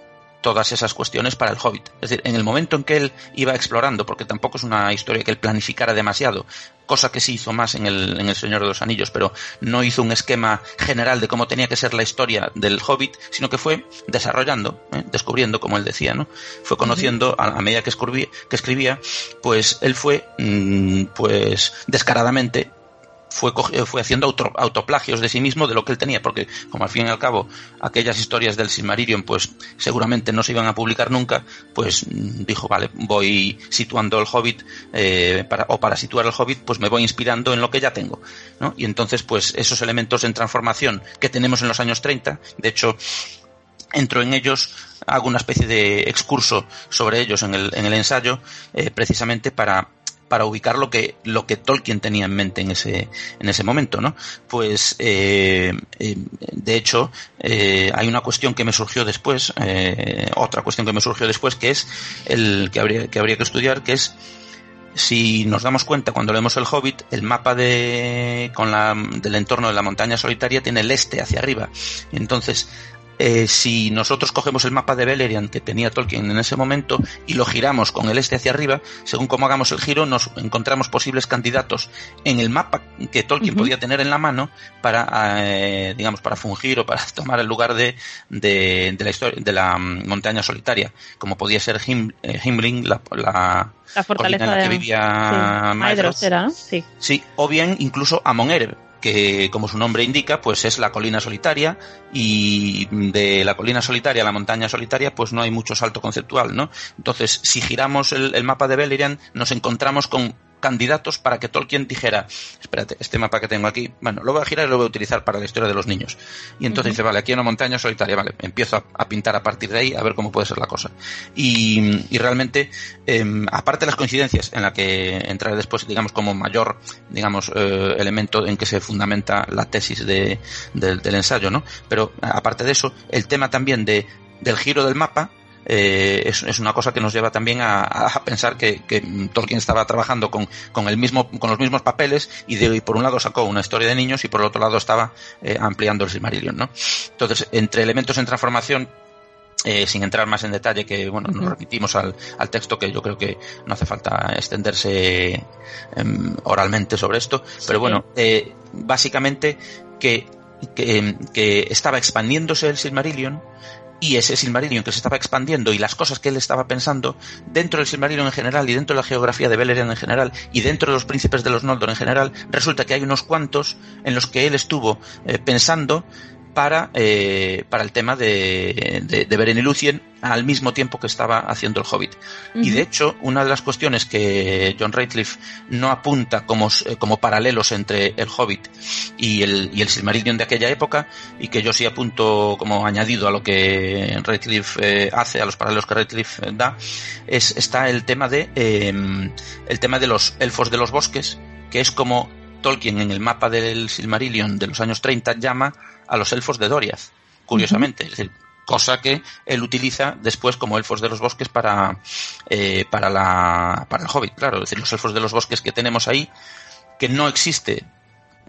todas esas cuestiones para el Hobbit. Es decir, en el momento en que él iba explorando, porque tampoco es una historia que él planificara demasiado, cosa que sí hizo más en el, en el Señor de los Anillos, pero no hizo un esquema general de cómo tenía que ser la historia del Hobbit, sino que fue desarrollando, ¿eh? descubriendo, como él decía, ¿no? Fue conociendo a, medida que escribía, que escribía, pues él fue, mm, pues descaradamente fue, fue haciendo autoplagios de sí mismo de lo que él tenía, porque como al fin y al cabo aquellas historias del Silmarillion pues seguramente no se iban a publicar nunca, pues mm, dijo, vale, voy situando el Hobbit, eh, o para situar el Hobbit, pues me voy inspirando en lo que ya tengo, ¿no? Y entonces pues esos elementos en transformación que tenemos en los años 30, de hecho, entro en ellos, hago una especie de excurso sobre ellos en el, en el ensayo, eh, precisamente para para ubicar lo que, lo que Tolkien tenía en mente en ese, en ese momento, ¿no? Pues, eh, eh, de hecho, eh, hay una cuestión que me surgió después, otra cuestión que me surgió después, que es el que habría, que habría que estudiar, que es si nos damos cuenta cuando leemos el Hobbit, el mapa de, con la, del entorno de la montaña solitaria tiene el este hacia arriba. Entonces, eh, si nosotros cogemos el mapa de Beleriand que tenía Tolkien en ese momento y lo giramos con el este hacia arriba, según cómo hagamos el giro, nos encontramos posibles candidatos en el mapa que Tolkien podía tener en la mano para, eh, digamos, para fungir o para tomar el lugar de, de, la historia, de la mm, montaña solitaria, como podía ser Him, eh, Himling, la, la, fortaleza en la que vivía sí. sí. o bien incluso Amon Ereb, que como su nombre indica, pues es la colina solitaria y de la colina solitaria a la montaña solitaria pues no hay mucho salto conceptual, ¿no? Entonces, si giramos el, mapa de Beleriand, nos encontramos con candidatos para que Tolkien dijera, espérate, este mapa que tengo aquí, bueno, lo voy a girar y lo voy a utilizar para la historia de los niños. Y entonces dice, vale, aquí hay una montaña solitaria, vale, empiezo a, pintar a partir de ahí a ver cómo puede ser la cosa. Y, realmente, em, aparte de las coincidencias en la que entraré después, digamos, como mayor, digamos, eh, elemento en que se fundamenta la tesis de, del ensayo, ¿no? Pero aparte de eso, el tema también de, del giro del mapa, eh, es, una cosa que nos lleva también a, pensar que, Tolkien estaba trabajando con, el mismo, con los mismos papeles y, de, por un lado sacó una historia de niños y por el otro lado estaba eh, ampliando el Silmarillion, ¿no? Entonces, entre elementos en transformación eh, sin entrar más en detalle, que bueno, nos remitimos al, texto que yo creo que no hace falta extenderse em, oralmente sobre esto, pero bueno, básicamente que, que, que, estaba expandiéndose el Silmarillion y ese Silmarillion que se estaba expandiendo y las cosas que él estaba pensando dentro del Silmarillion en general y dentro de la geografía de Beleriand en general y dentro de los príncipes de los Noldor en general, resulta que hay unos cuantos en los que él estuvo eh, pensando para, eh, para el tema de, de, de Beren y Lucien al mismo tiempo que estaba haciendo el Hobbit. Y de hecho, una de las cuestiones que John Ratcliffe no apunta como, eh, como paralelos entre el Hobbit y el, y el Silmarillion de aquella época, y que yo sí apunto como añadido a lo que Ratcliffe eh, hace, a los paralelos que Ratcliffe da, es, está el tema de, em, el tema de los elfos de los bosques, que es como Tolkien en el mapa del Silmarillion de los años 30 llama a los elfos de Doriath, curiosamente. Es decir, cosa que él utiliza después como elfos de los bosques para, eh, para, la, para el Hobbit, claro. Es decir, los elfos de los bosques que tenemos ahí, que no existe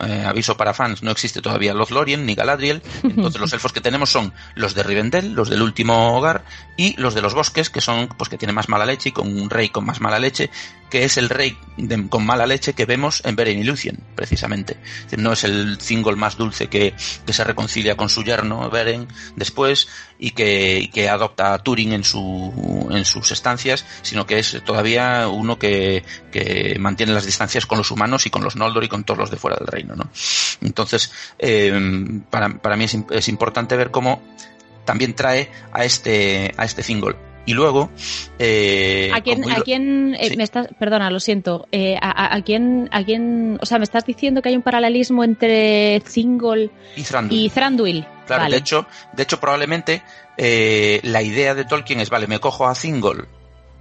eh, aviso para fans, no existe todavía Lothlorien ni Galadriel, entonces los elfos que tenemos son los de Rivendell, los del último hogar, y los de los bosques, que son, pues que tienen más mala leche y con un rey con más mala leche, que es el rey con mala leche que vemos en Beren y Lucien, precisamente. no es el Thingol más dulce que, que, se reconcilia con su yerno Beren después y que, que, adopta a Turing en, su, en sus estancias, sino que es todavía uno que, que mantiene las distancias con los humanos y con los Noldor y con todos los de fuera del reino. ¿no? Entonces, eh, para, para mí es, es importante ver cómo también trae a este, a este Thingol y luego... Eh, ¿A quién, a quién eh, me estás, perdona, lo siento, eh, a, a, quién, a quién, o sea, me estás diciendo que hay un paralelismo entre Thingol y Thranduil. Claro, de hecho, de hecho probablemente eh, la idea de Tolkien es, vale, me cojo a Thingol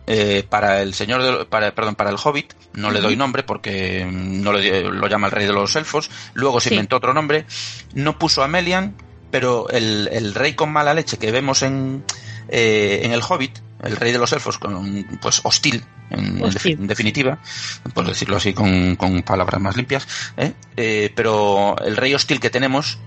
eh, para el señor de, para, perdón, para el Hobbit, no le doy nombre porque no lo, lo, llama el rey de los elfos, luego se inventó otro nombre, no puso a Melian, pero el, el rey con mala leche que vemos en, eh, en el Hobbit, el rey de los elfos, con, pues hostil, en, definitiva, por decirlo así con, palabras más limpias, ¿eh? ¿eh? pero el rey hostil que tenemos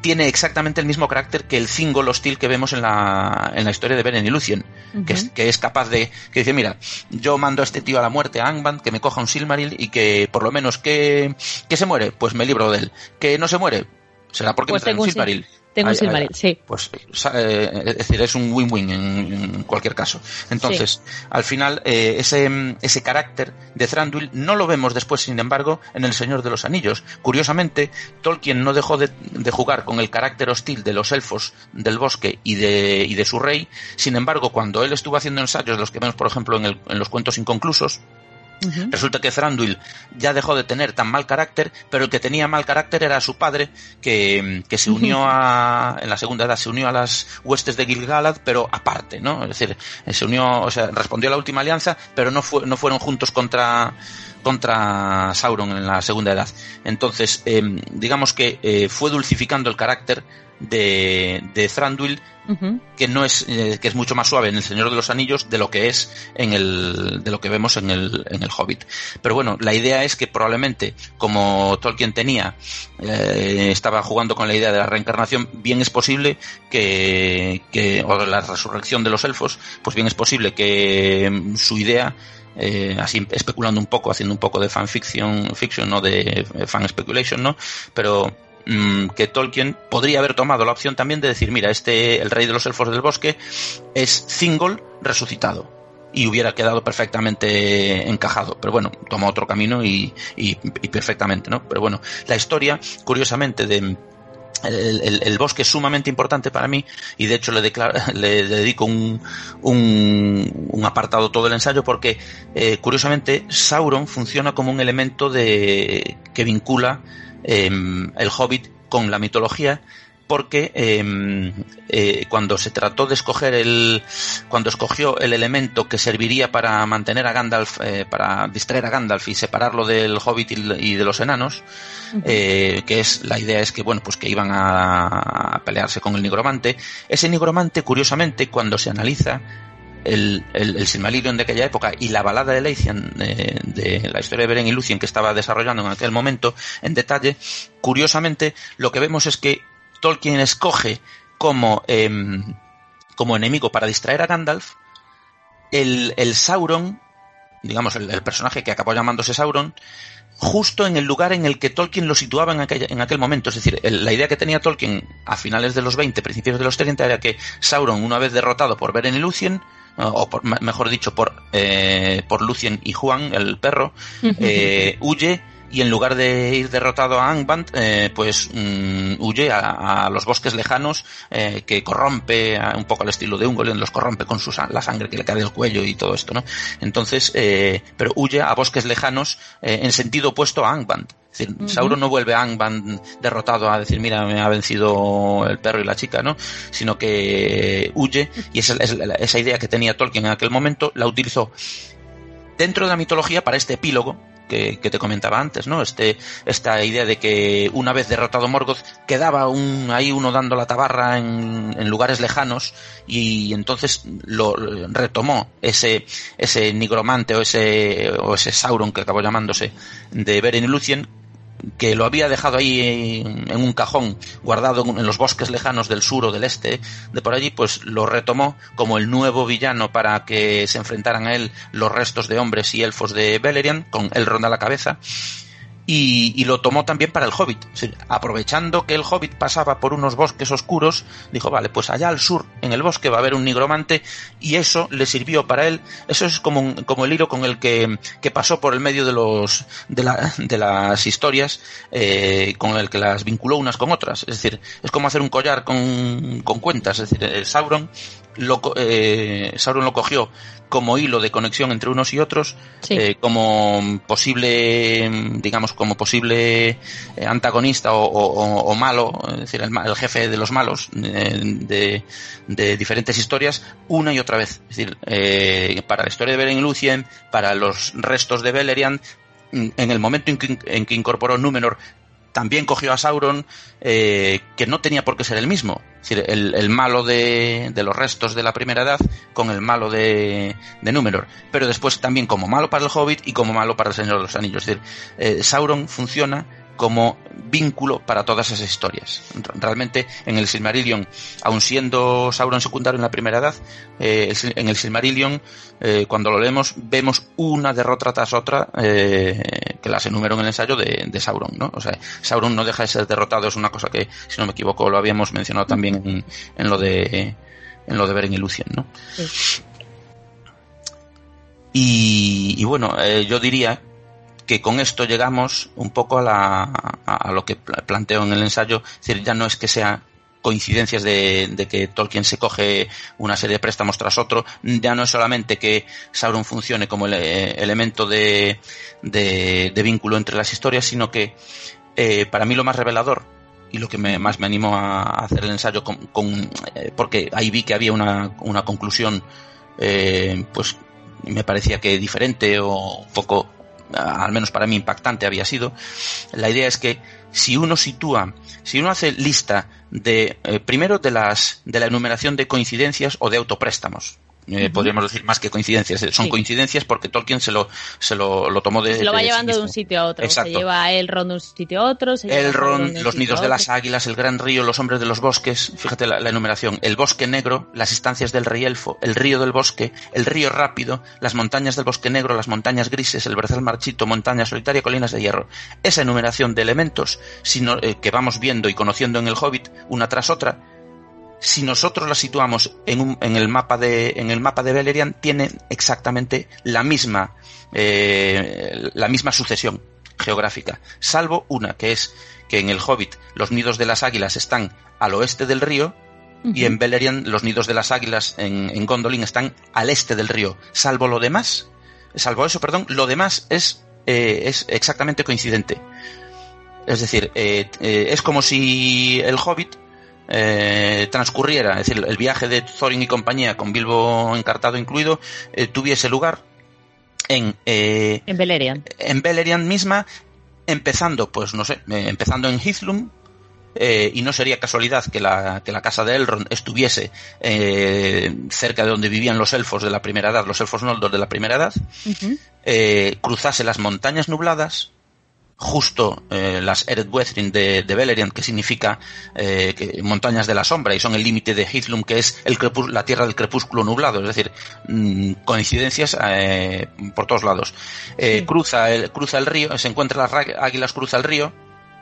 tiene exactamente el mismo carácter que el Thingol hostil que vemos en la, en la historia de Beren y Lucien, que, es, que es capaz de, que dice, mira, yo mando a este tío a la muerte, a Angband, que me coja un Silmaril y que por lo menos que, que se muere, pues me libro de él. Que no se muere, será porque pues me trae un Silmaril. Tengo Silmaril, sí. Pues, eh, es decir, es un win-win en, cualquier caso. Entonces, al final, eh, ese, ese carácter de Thranduil no lo vemos después, sin embargo, en El Señor de los Anillos. Curiosamente, Tolkien no dejó de, jugar con el carácter hostil de los elfos del bosque y de, y de su rey. Sin embargo, cuando él estuvo haciendo ensayos, los que vemos, por ejemplo, en, en los cuentos inconclusos, Resulta que Thranduil ya dejó de tener tan mal carácter, pero el que tenía mal carácter era su padre, que, que se unió a, en la segunda edad, se unió a las huestes de Gilgalad, pero aparte, ¿no? Es decir, se unió, o sea, respondió a la última alianza, pero no, fue, no fueron juntos contra, contra Sauron en la segunda edad. Entonces, em, digamos que eh, fue dulcificando el carácter de, de Thranduil, que no es, eh, que es mucho más suave en El Señor de los Anillos de lo que es en el, de lo que vemos en el, en el Hobbit. Pero bueno, la idea es que probablemente, como Tolkien tenía, eh, estaba jugando con la idea de la reencarnación, bien es posible que, que, o la resurrección de los elfos, pues bien es posible que em, su idea eh, así especulando un poco, haciendo un poco de fanfiction, fiction, no de fan speculation, ¿no? Pero Mm, que Tolkien podría haber tomado la opción también de decir, mira, este, el rey de los elfos del bosque, es Thingol resucitado. Y hubiera quedado perfectamente encajado. Pero bueno, toma otro camino y, y, perfectamente, ¿no? Pero bueno, la historia, curiosamente, de, el, bosque es sumamente importante para mí y de hecho le, le dedico un, un, un, apartado todo el ensayo porque eh, curiosamente Sauron funciona como un elemento de que vincula Em, el Hobbit con la mitología porque em, eh, cuando se trató de escoger el cuando escogió el elemento que serviría para mantener a Gandalf eh, para distraer a Gandalf y separarlo del Hobbit y, de los enanos eh, que es la idea es que bueno pues que iban a, a, pelearse con el nigromante. Ese nigromante curiosamente cuando se analiza el, el, Silmarillion de aquella época y la balada de Leithian de, la historia de Beren y Lucien que estaba desarrollando en aquel momento en detalle, curiosamente lo que vemos es que Tolkien escoge como, em, como enemigo para distraer a Gandalf el, el Sauron, digamos el, personaje que acabó llamándose Sauron, justo en el lugar en el que Tolkien lo situaba en, en aquel momento. Es decir, la idea que tenía Tolkien a finales de los 20, principios de los 30, era que Sauron, una vez derrotado por Beren y Lucien, o por, mejor dicho, por, eh, por Lucien y Juan, el perro, eh, huye y en lugar de ir derrotado a Angband, eh, pues mm, huye a, los bosques lejanos eh, que corrompe un poco al estilo de Ungoliant, los corrompe con su, la sangre que le cae del cuello y todo esto, ¿no? Entonces, eh, pero huye a bosques lejanos eh, en sentido opuesto a Angband. Es decir, Sauron no vuelve a Angband derrotado a decir, mira, me ha vencido el perro y la chica, ¿no? Sino que huye y esa, esa idea que tenía Tolkien en aquel momento la utilizó dentro de la mitología para este epílogo que, te comentaba antes, ¿no? Este, esta idea de que una vez derrotado Morgoth quedaba un, ahí uno dando la tabarra en, en lugares lejanos y entonces lo retomó ese, ese nigromante o ese, o ese Sauron que acabó llamándose de Beren y Lucien que lo había dejado ahí en, un cajón guardado en los bosques lejanos del sur o del este de por allí, pues lo retomó como el nuevo villano para que se enfrentaran a él los restos de hombres y elfos de Beleriand, con Elrond a la cabeza, y, lo tomó también para el Hobbit. aprovechando que el Hobbit pasaba por unos bosques oscuros, dijo, vale, pues allá al sur, en el bosque, va a haber un nigromante, y eso le sirvió para él. Eso es como, como el hilo con el que, que pasó por el medio de, los, de, la, de las historias, eh, con el que las vinculó unas con otras. Es decir, es como hacer un collar con, con cuentas. Es decir, el Sauron lo, eh, Sauron lo cogió como hilo de conexión entre unos y otros, eh, como posible, digamos, como posible eh, antagonista o, malo, es decir, el, jefe de los malos de, de, diferentes historias, una y otra vez. Es decir, eh, para la historia de Beren y Lucien, para los restos de Beleriand, en el momento en que, en que incorporó Númenor también cogió a Sauron, eh, que no tenía por qué ser el mismo. Es decir, el, malo de, los restos de la primera edad con el malo de, de, Númenor. Pero después también como malo para el Hobbit y como malo para el Señor de los Anillos. Es decir, eh, Sauron funciona como vínculo para todas esas historias. Realmente en el Silmarillion, aun siendo Sauron secundario en la primera edad, eh, en el Silmarillion, eh, cuando lo leemos, vemos una derrota tras otra eh, que las enumero en el ensayo de, Sauron, ¿no? O sea, Sauron no deja de ser derrotado, es una cosa que, si no me equivoco, lo habíamos mencionado también en, lo de en lo de Beren y Lucien, ¿no? Y, y, bueno, yo diría que con esto llegamos un poco a, la, a, lo que planteo en el ensayo, es decir, ya no es que sea coincidencias de, que Tolkien se coge una serie de préstamos tras otro, ya no es solamente que Sauron funcione como el, eh, elemento de, de, vínculo entre las historias, sino que eh, para mí lo más revelador y lo que me, más me animó a hacer el ensayo con, eh, porque ahí vi que había una, una conclusión pues me parecía que diferente o un poco al menos para mí impactante había sido, la idea es que si uno sitúa, si uno hace lista de, eh, primero de las, de la enumeración de coincidencias o de autopréstamos, eh, podríamos decir más que coincidencias. Son coincidencias porque Tolkien se lo, se lo, lo tomó de. Se lo va llevando de un sitio a otro. Exacto. Se lleva el ron de un sitio a otro. Se el ron, los nidos de las águilas, el gran río, los hombres de los bosques. Fíjate la, la, enumeración. El bosque negro, las estancias del rey elfo, el río del bosque, el río rápido, las montañas del bosque negro, las montañas grises, el berzal marchito, montaña solitaria, colinas de hierro. Esa enumeración de elementos sino, eh, que vamos viendo y conociendo en el Hobbit, una tras otra, si nosotros la situamos en, un, en, el mapa de en el mapa de Beleriand tiene exactamente la misma eh, la misma sucesión geográfica salvo una que es que en el Hobbit los nidos de las águilas están al oeste del río uh -huh. y en Beleriand los nidos de las águilas en, en, Gondolin están al este del río salvo lo demás salvo eso perdón lo demás es eh, es exactamente coincidente es decir eh, es como si el Hobbit eh, transcurriera, es decir, el viaje de Thorin y compañía, con Bilbo encartado incluido, eh, tuviese lugar en, eh, en Beleriand. En Beleriand misma, empezando, pues no sé, empezando en Hithlum, eh, y no sería casualidad que la, que la casa de Elrond estuviese eh, cerca de donde vivían los elfos de la primera edad, los elfos Noldor de la primera edad, uh -huh. cruzase las montañas nubladas, justo eh, las Ered Wethrin de, de, Beleriand, que significa eh, que, montañas de la sombra, y son el límite de Hithlum, que es el la tierra del crepúsculo nublado, es decir, mmm, coincidencias eh, por todos lados. Sí. Cruza, el, cruza el río, se encuentra las águilas, cruza el río,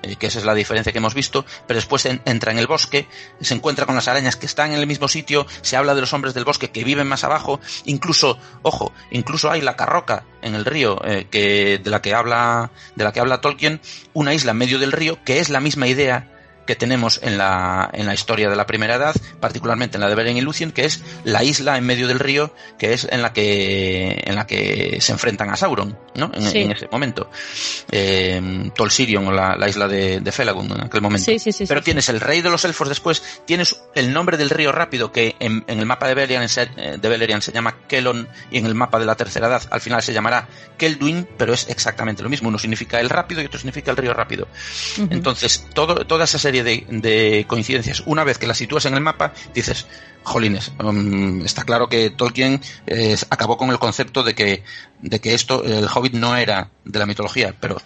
eh, que esa es la diferencia que hemos visto, pero después en, entra en el bosque, se encuentra con las arañas que están en el mismo sitio, se habla de los hombres del bosque que viven más abajo, incluso, ojo, incluso hay la carroca en el río eh, que de la que habla de la que habla Tolkien, una isla en medio del río que es la misma idea que tenemos en la, en la historia de la primera edad, particularmente en la de Beren y Lucien, que es la isla en medio del río, que es en la que, en la que se enfrentan a Sauron, ¿no? En, sí. en ese momento. Eh, Tol Sirion, o la, la isla de, de, Felagund, en aquel momento. Sí, sí, sí, Pero tienes el rey de los elfos después, tienes el nombre del río rápido, que en, en el mapa de Beleriand, se, de Beleriand se llama Kelon, y en el mapa de la tercera edad al final se llamará Kelduin, pero es exactamente lo mismo. Uno significa el rápido y otro significa el río rápido. Uh -huh. Entonces, todo, toda esa serie de, de, coincidencias. Una vez que las sitúas en el mapa, dices, jolines, um, está claro que Tolkien eh, acabó con el concepto de que, de que esto, el Hobbit no era de la mitología, pero,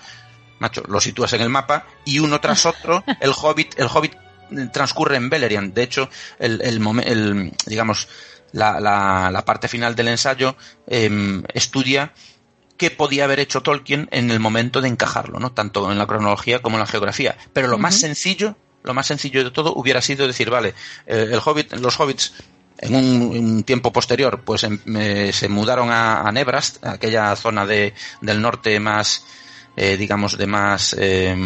macho, lo sitúas en el mapa y uno tras otro, el Hobbit, el Hobbit transcurre en Beleriand. De hecho, el, el, el digamos, la, la, la, parte final del ensayo eh, estudia qué podía haber hecho Tolkien en el momento de encajarlo, ¿no? Tanto en la cronología como en la geografía. Pero lo uh -huh. más sencillo lo más sencillo de todo hubiera sido decir, vale, eh, el Hobbit, los hobbits en un, un tiempo posterior pues em, eh, se mudaron a, a, Nebrast, aquella zona de, del norte más, eh, digamos, de más eh,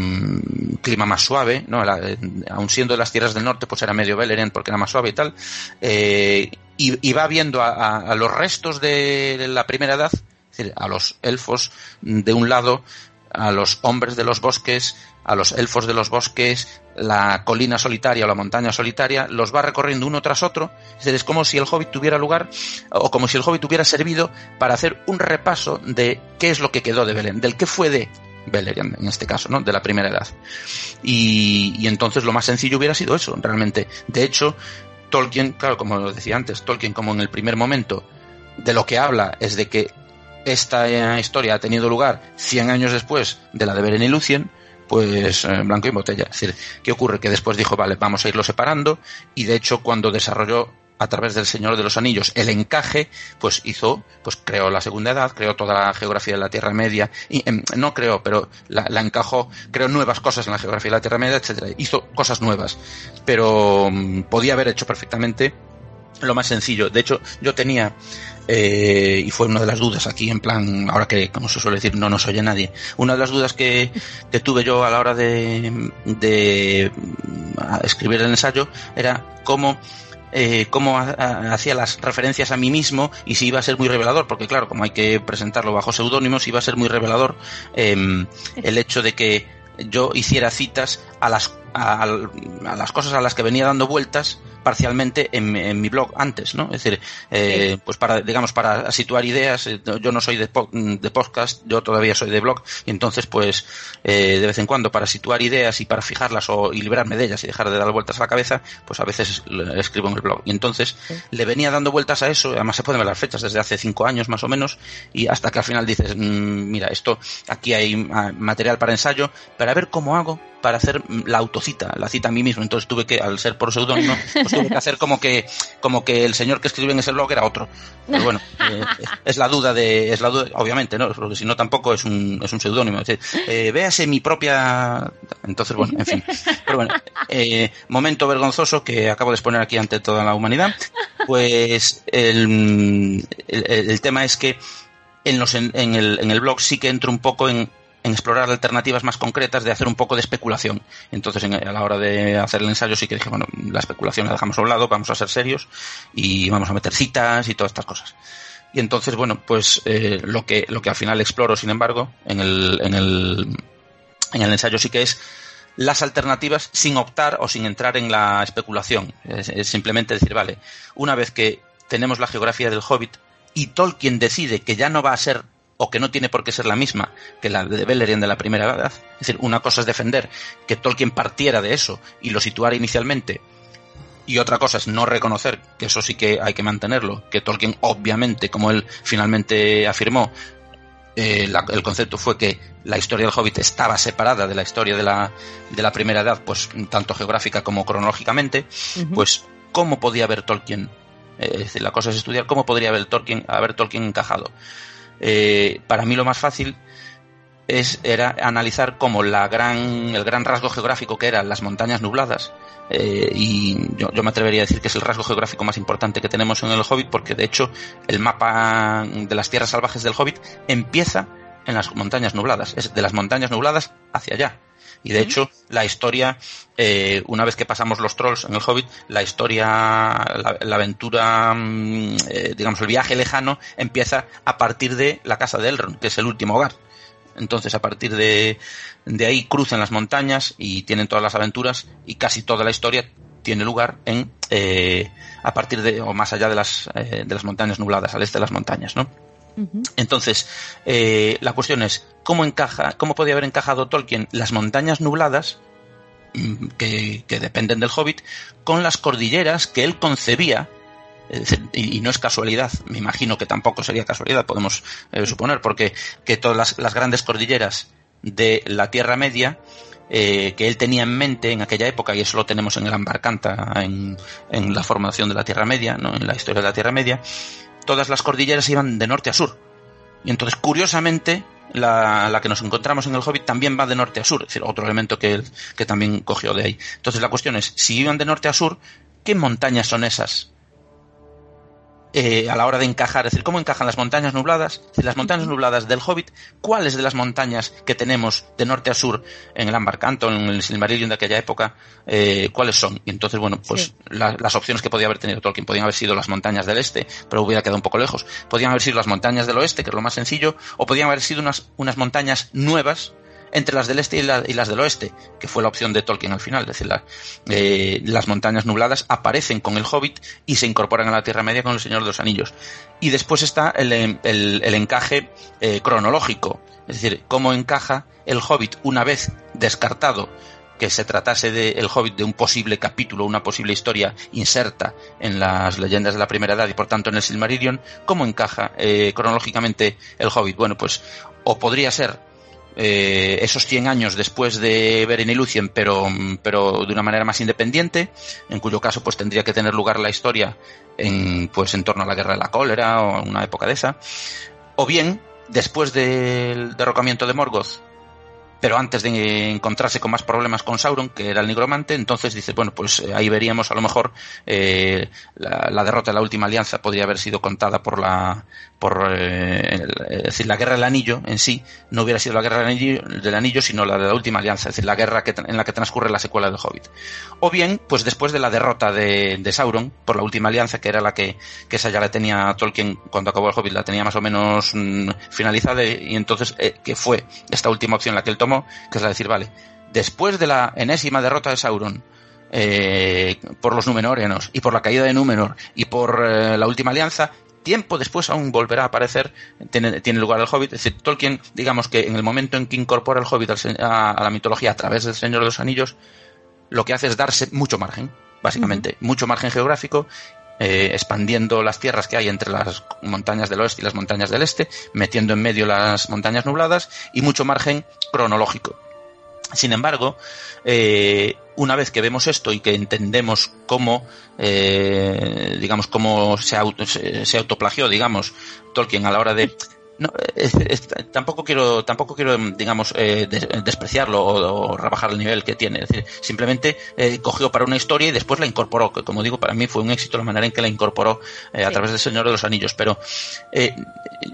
clima más suave, ¿no? La, aun siendo de las tierras del norte, pues era medio Beleriand porque era más suave y tal, eh, y, y, va viendo a, los restos de la primera edad, es decir, a los elfos de un lado, a los hombres de los bosques, a los elfos de los bosques, la colina solitaria o la montaña solitaria, los va recorriendo uno tras otro. Es decir, es como si el hobbit tuviera lugar, o como si el hobbit hubiera servido para hacer un repaso de qué es lo que quedó de Belén, del qué fue de Beleriand, en este caso, ¿no? De la primera edad. Y, y entonces lo más sencillo hubiera sido eso, realmente. De hecho, Tolkien, claro, como lo decía antes, Tolkien como en el primer momento de lo que habla es de que esta historia ha tenido lugar 100 años después de la de Beren y Lucien, pues en blanco y botella. Es decir, ¿qué ocurre? Que después dijo, vale, vamos a irlo separando, y de hecho cuando desarrolló a través del Señor de los Anillos el encaje, pues hizo, pues creó la segunda edad, creó toda la geografía de la Tierra Media, y eh, no creó, pero la, encajó, creó nuevas cosas en la geografía de la Tierra Media, etcétera, hizo cosas nuevas, pero um, podía haber hecho perfectamente lo más sencillo. De hecho, yo tenía, eh, y fue una de las dudas aquí, en plan, ahora que, como se suele decir, no nos oye nadie, una de las dudas que, que tuve yo a la hora de, de escribir el ensayo era cómo eh, cómo hacía las referencias a mí mismo y si iba a ser muy revelador, porque claro, como hay que presentarlo bajo seudónimos, iba a ser muy revelador eh, el hecho de que yo hiciera citas a las, a, a, las cosas a las que venía dando vueltas parcialmente en, mi blog antes, ¿no? Es decir, eh, pues para, digamos, para situar ideas, eh, yo no soy de, de podcast, yo todavía soy de blog, y entonces, pues, eh, de vez en cuando, para situar ideas y para fijarlas o, y librarme de ellas y dejar de dar vueltas a la cabeza, pues a veces escribo en el blog. Y entonces le venía dando vueltas a eso, además se pueden ver las fechas desde hace cinco años más o menos, y hasta que al final dices, mm, mira, esto, aquí hay ah, material para ensayo, para ver cómo hago para hacer la autocita, la cita a mí mismo. Entonces tuve que, al ser por seudónimo, pues tuve que hacer como que, como que el señor que escribe en ese blog era otro. Pero bueno, eh, es la duda de, es la duda, obviamente, ¿no? Porque si no tampoco es un, es un seudónimo. Eh, véase mi propia, entonces bueno, en fin. Pero bueno, eh, momento vergonzoso que acabo de exponer aquí ante toda la humanidad. Pues el, el, tema es que en, los, en, el, en el blog sí que entro un poco en, en explorar alternativas más concretas de hacer un poco de especulación. Entonces, a la hora de hacer el ensayo sí que dije, bueno, la especulación la dejamos a un lado, vamos a ser serios y vamos a meter citas y todas estas cosas. Y entonces, bueno, pues eh, lo que lo que al final exploro, sin embargo, en el, en el en el ensayo sí que es las alternativas sin optar o sin entrar en la especulación. es simplemente decir, vale, una vez que tenemos la geografía del Hobbit y Tolkien decide que ya no va a ser o que no tiene por qué ser la misma que la de Beleriand de la primera edad. Es decir, una cosa es defender que Tolkien partiera de eso y lo situara inicialmente y otra cosa es no reconocer, que eso sí que hay que mantenerlo, que Tolkien obviamente, como él finalmente afirmó, eh, el concepto fue que la historia del Hobbit estaba separada de la historia de la, de la primera edad, pues tanto geográfica como cronológicamente, pues cómo podía haber Tolkien, eh, es decir, la cosa es estudiar cómo podría haber Tolkien, haber Tolkien encajado. Eh, para mí lo más fácil es, era analizar como la gran, el gran rasgo geográfico que eran las montañas nubladas, eh, y yo, me atrevería a decir que es el rasgo geográfico más importante que tenemos en el Hobbit, porque de hecho el mapa de las tierras salvajes del Hobbit empieza en las montañas nubladas, es de las montañas nubladas hacia allá. Y de hecho, la historia, eh, una vez que pasamos los trolls en el Hobbit, la historia, la, aventura, mm, eh, digamos, el viaje lejano empieza a partir de la casa de Elrond, que es el último hogar. Entonces, a partir de, de ahí cruzan las montañas y tienen todas las aventuras y casi toda la historia tiene lugar en eh, a partir de o más allá de las de las montañas nubladas al este de las montañas no entonces, eh, la cuestión es, ¿cómo encaja, cómo podía haber encajado Tolkien las montañas nubladas, mm, que, dependen del Hobbit, con las cordilleras que él concebía, y, no es casualidad, me imagino que tampoco sería casualidad, podemos eh, suponer, porque que todas las, grandes cordilleras de la Tierra Media, eh, que él tenía en mente en aquella época, y eso lo tenemos en el Ambarcanta, en, en la formación de la Tierra Media, ¿no? en la historia de la Tierra Media, todas las cordilleras iban de norte a sur. Y entonces, curiosamente, la, la, que nos encontramos en el Hobbit también va de norte a sur, es decir, otro elemento que, que también cogió de ahí. Entonces, la cuestión es, si iban de norte a sur, ¿qué montañas son esas eh, a la hora de encajar, es decir, cómo encajan las montañas nubladas, las montañas nubladas del Hobbit, cuáles de las montañas que tenemos de norte a sur en el Ambar Canto, en el Silmarillion de aquella época, eh, cuáles son. Y entonces, bueno, pues las opciones que podía haber tenido Tolkien podían haber sido las montañas del este, pero hubiera quedado un poco lejos. Podían haber sido las montañas del oeste, que es lo más sencillo, o podían haber sido unas, unas montañas nuevas entre las del este y, las del oeste, que fue la opción de Tolkien al final. Es decir, eh, las montañas nubladas aparecen con el Hobbit y se incorporan a la Tierra Media con el Señor de los Anillos. Y después está el, encaje eh, cronológico, es decir, cómo encaja el Hobbit una vez descartado que se tratase de El Hobbit de un posible capítulo, una posible historia inserta en las leyendas de la primera edad y por tanto en el Silmarillion, ¿cómo encaja eh, cronológicamente El Hobbit? Bueno, pues o podría ser eh, esos 100 años después de Beren y Lucien, pero, pero de una manera más independiente, en cuyo caso pues tendría que tener lugar la historia en, pues, en torno a la guerra de la cólera o una época de esa, o bien después del derrocamiento de Morgoth pero antes de encontrarse con más problemas con Sauron, que era el nigromante, entonces dice, bueno, pues eh, ahí veríamos a lo mejor eh, la, derrota de la última alianza podría haber sido contada por la por eh, es decir, la guerra del anillo en sí no hubiera sido la guerra del anillo, del anillo sino la de la última alianza, es decir, la guerra que, en la que transcurre la secuela del Hobbit. O bien, pues después de la derrota de, de Sauron por la última alianza, que era la que, que esa ya la tenía Tolkien cuando acabó el Hobbit, la tenía más o menos mm, finalizada y entonces que fue esta última opción la que él tomó que es la decir, vale, después de la enésima derrota de Sauron eh, por los Númenóreanos y por la caída de Númenor y por eh, la última alianza, tiempo después aún volverá a aparecer, tiene, tiene, lugar el Hobbit. Es decir, Tolkien, digamos que en el momento en que incorpora el Hobbit a, la mitología a través del Señor de los Anillos, lo que hace es darse mucho margen, básicamente, mucho margen geográfico, eh, expandiendo las tierras que hay entre las montañas del oeste y las montañas del este, metiendo en medio las montañas nubladas y mucho margen cronológico. Sin embargo, eh, una vez que vemos esto y que entendemos cómo, eh, digamos, cómo se, se, autoplagió, digamos, Tolkien a la hora de no, tampoco quiero, tampoco quiero, digamos, eh, despreciarlo o, rebajar el nivel que tiene. Es decir, simplemente eh, cogió para una historia y después la incorporó. Que como digo, para mí fue un éxito la manera en que la incorporó eh, a través del Señor de los Anillos. Pero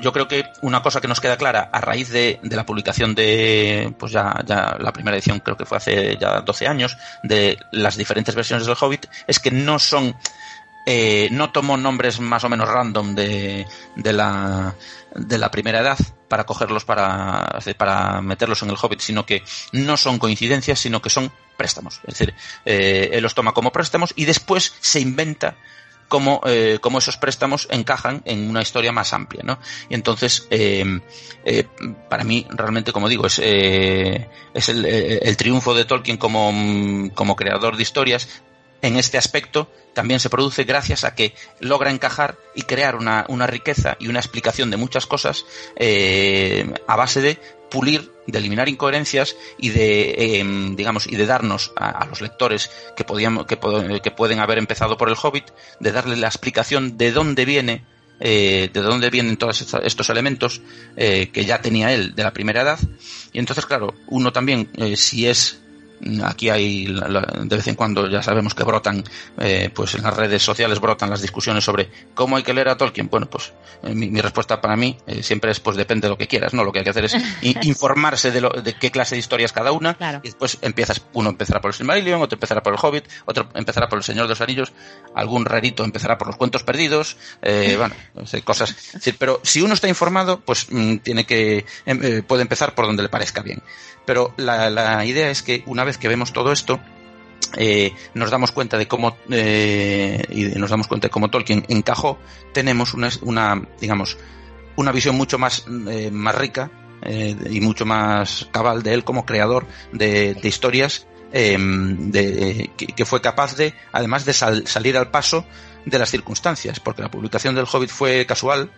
yo creo que una cosa que nos queda clara a raíz de, de la publicación de, pues ya, ya la primera edición creo que fue hace ya 12 años de las diferentes versiones del Hobbit es que no son eh, no tomó nombres más o menos random de, de, la, de la primera edad para cogerlos para, para meterlos en el Hobbit, sino que no son coincidencias, sino que son préstamos. Es decir, eh, él los toma como préstamos y después se inventa cómo, eh, cómo esos préstamos encajan en una historia más amplia, ¿no? Y entonces, para mí, realmente, como digo, es, es el, el, triunfo de Tolkien como, como creador de historias en este aspecto también se produce gracias a que logra encajar y crear una, una riqueza y una explicación de muchas cosas eh, a base de pulir, de eliminar incoherencias y de, eh, digamos, y de darnos a, a los lectores que, podíamos, que, que, pueden haber empezado por el Hobbit, de darle la explicación de dónde viene, eh, de dónde vienen todos estos elementos eh, que ya tenía él de la primera edad. Y entonces, claro, uno también, eh, si es Aquí hay, de vez en cuando ya sabemos que brotan, eh, pues en las redes sociales brotan las discusiones sobre cómo hay que leer a Tolkien. Bueno, pues eh, mi, mi, respuesta para mí eh, siempre es, pues depende de lo que quieras, ¿no? Lo que hay que hacer es informarse de, lo, de qué clase de historias cada una. Claro. Y después empiezas, uno empezará por el Silmarillion, otro empezará por el Hobbit, otro empezará por el Señor de los Anillos, algún rarito empezará por los cuentos perdidos, eh, bueno, cosas. Pero si uno está informado, pues mmm, tiene que, eh, puede empezar por donde le parezca bien. Pero la, la idea es que una vez que vemos todo esto, eh, nos damos cuenta de cómo eh, y nos damos cuenta de cómo Tolkien encajó, tenemos una, una digamos, una visión mucho más, eh, más rica y mucho más cabal de él como creador de, historias de, que, fue capaz de, además de sal, salir al paso de las circunstancias, porque la publicación del Hobbit fue casual,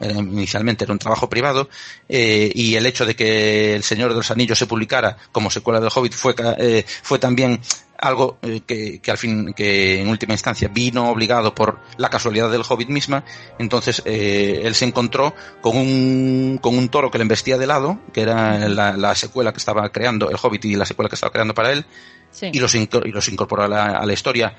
inicialmente era un trabajo privado eh, y el hecho de que El Señor de los Anillos se publicara como secuela del Hobbit fue, eh, fue también algo eh, que, que, al fin, que en última instancia vino obligado por la casualidad del Hobbit misma, entonces eh, él se encontró con un, con un toro que le embestía de lado, que era la, la, secuela que estaba creando el Hobbit y la secuela que estaba creando para él, sí. y, los y los incorporó a la, a la historia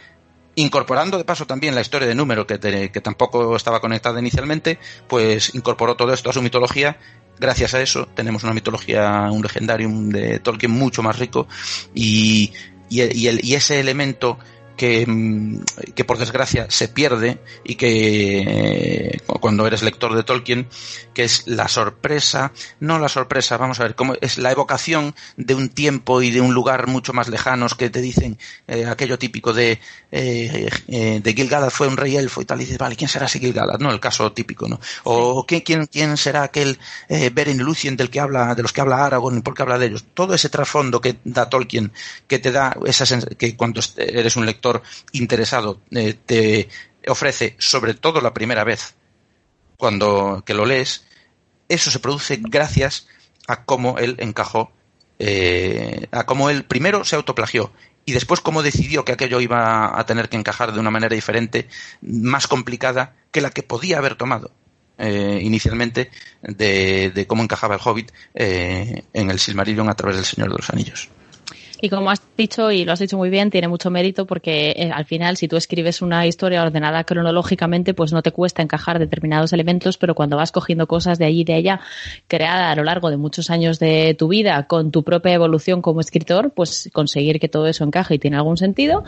incorporando de paso también la historia de número que, tampoco estaba conectada inicialmente, pues incorporó todo esto a su mitología. Gracias a eso tenemos una mitología, un legendarium de Tolkien mucho más rico y, y, y, el, y ese elemento que, mm, que, por desgracia se pierde y que cuando eres lector de Tolkien, que es la sorpresa, no la sorpresa, vamos a ver, cómo es la evocación de un tiempo y de un lugar mucho más lejanos que te dicen eh, aquello típico de, eh, eh, de Gilgalad fue un rey elfo y tal, y dices, vale, ¿quién será ese Gilgalad? No, el caso típico, ¿no? O sí. ¿quién, quién será aquel eh, Beren Lucien del que habla, de los que habla Aragorn y por qué habla de ellos? Todo ese trasfondo que da Tolkien, que te da esa que cuando eres un lector interesado eh, te ofrece, sobre todo la primera vez cuando que lo lees, eso se produce gracias a cómo él encajó, eh, a cómo él primero se autoplagió y después cómo decidió que aquello iba a tener que encajar de una manera diferente, más complicada que la que podía haber tomado. Eh, inicialmente de, cómo encajaba el Hobbit en el Silmarillion a través del Señor de los Anillos. Y como has dicho, y lo has dicho muy bien, tiene mucho mérito porque eh, al final, si tú escribes una historia ordenada cronológicamente, pues no te cuesta encajar determinados elementos, pero cuando vas cogiendo cosas de allí y de allá, creada a lo largo de muchos años de tu vida, con tu propia evolución como escritor, pues conseguir que todo eso encaje y tiene algún sentido,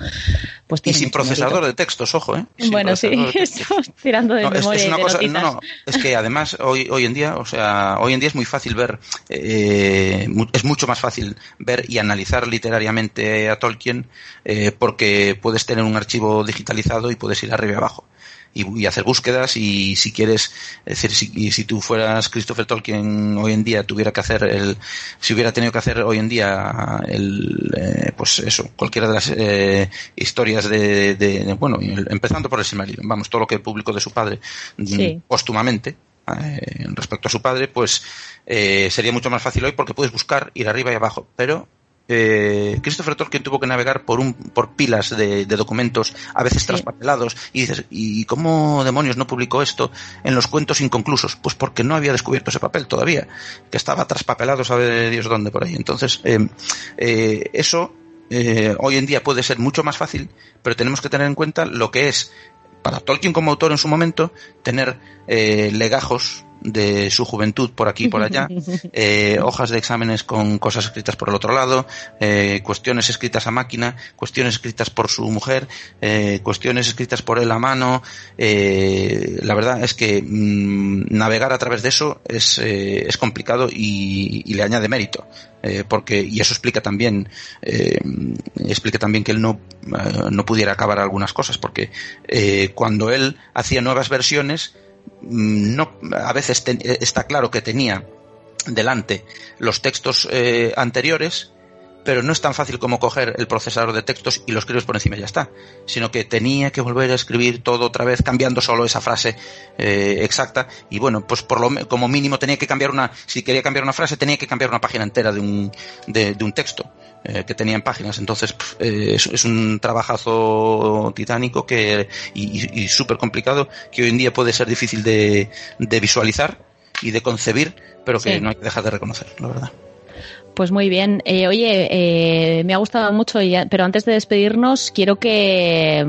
pues tiene Y sin procesador mérito. de textos, ojo, ¿eh? Sin bueno, sí, estamos tirando de no, memoria. Es, es una de cosa, notitas. no, no, es que además hoy, hoy en día, o sea, hoy en día es muy fácil ver, eh, es mucho más fácil ver y analizar literariamente a Tolkien eh, porque puedes tener un archivo digitalizado y puedes ir arriba y abajo y, hacer búsquedas y si quieres, es decir, si, si tú fueras Christopher Tolkien hoy en día tuviera que hacer el, si hubiera tenido que hacer hoy en día el, eh, pues eso, cualquiera de las eh, historias de, de, bueno, empezando por el Silmarillion, vamos, todo lo que publicó de su padre mm, póstumamente, eh, respecto a su padre, pues eh, sería mucho más fácil hoy porque puedes buscar, ir arriba y abajo, pero eh, Christopher Tolkien tuvo que navegar por un por pilas de, documentos a veces traspapelados y dices y cómo demonios no publicó esto en los cuentos inconclusos pues porque no había descubierto ese papel todavía que estaba traspapelado sabe Dios dónde por ahí. Entonces eh, eh, eso eh, hoy en día puede ser mucho más fácil pero tenemos que tener en cuenta lo que es para Tolkien como autor en su momento tener legajos de su juventud por aquí y por allá, eh, hojas de exámenes con cosas escritas por el otro lado, eh, cuestiones escritas a máquina, cuestiones escritas por su mujer, eh, cuestiones escritas por él a mano. la verdad es que mm, navegar a través de eso es, es complicado y, y, le añade mérito. porque, y eso explica también, explica también que él no, no pudiera acabar algunas cosas, porque cuando él hacía nuevas versiones, no, a veces está claro que tenía delante los textos eh, anteriores, pero no es tan fácil como coger el procesador de textos y lo escribes por encima y ya está, sino que tenía que volver a escribir todo otra vez cambiando solo esa frase eh, exacta y bueno, pues por lo como mínimo tenía que cambiar una, si quería cambiar una frase tenía que cambiar una página entera de un, de, un texto. Eh, que tenía en páginas. Entonces eh, es, un trabajazo titánico que, y, y, súper complicado que hoy en día puede ser difícil de, de visualizar y de concebir, pero que no hay que dejar de reconocer, la verdad. Pues muy bien. Eh, oye, eh, me ha gustado mucho, pero antes de despedirnos, quiero que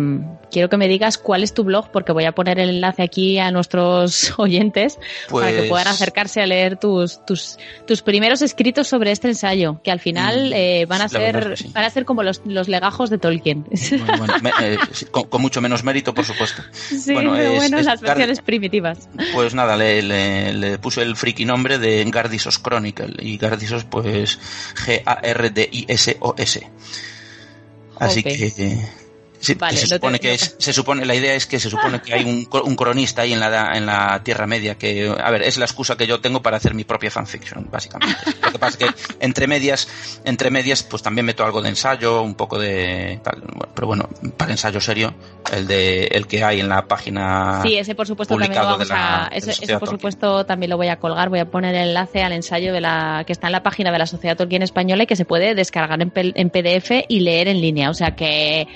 quiero que me digas cuál es tu blog, porque voy a poner el enlace aquí a nuestros oyentes para que puedan pues acercarse a leer tus, tus, tus primeros escritos sobre este ensayo, que al final mm, eh, van a ser van a ser como los, los legajos de Tolkien. con, mucho menos mérito, por supuesto. Sí, bueno, bueno las versiones primitivas. Pues nada, le, le, puse el friki nombre de Gardisos Chronicle y Gardisos pues G-A-R-D-I-S-O-S. Así que Sí, se supone que es, se supone, la idea es que se supone que hay un, un, cronista ahí en la, en la Tierra Media que, a ver, es la excusa que yo tengo para hacer mi propia fanfiction, básicamente. Lo que pasa es que entre medias, entre medias, pues también meto algo de ensayo, un poco de tal, pero bueno, para ensayo serio, el de, el que hay en la página. Sí, ese por supuesto también lo vamos a, ese, por supuesto también lo voy a colgar, voy a poner el enlace al ensayo de la, que está en la página de la Sociedad Tolkien Española y que se puede descargar en, en PDF y leer en línea, o sea que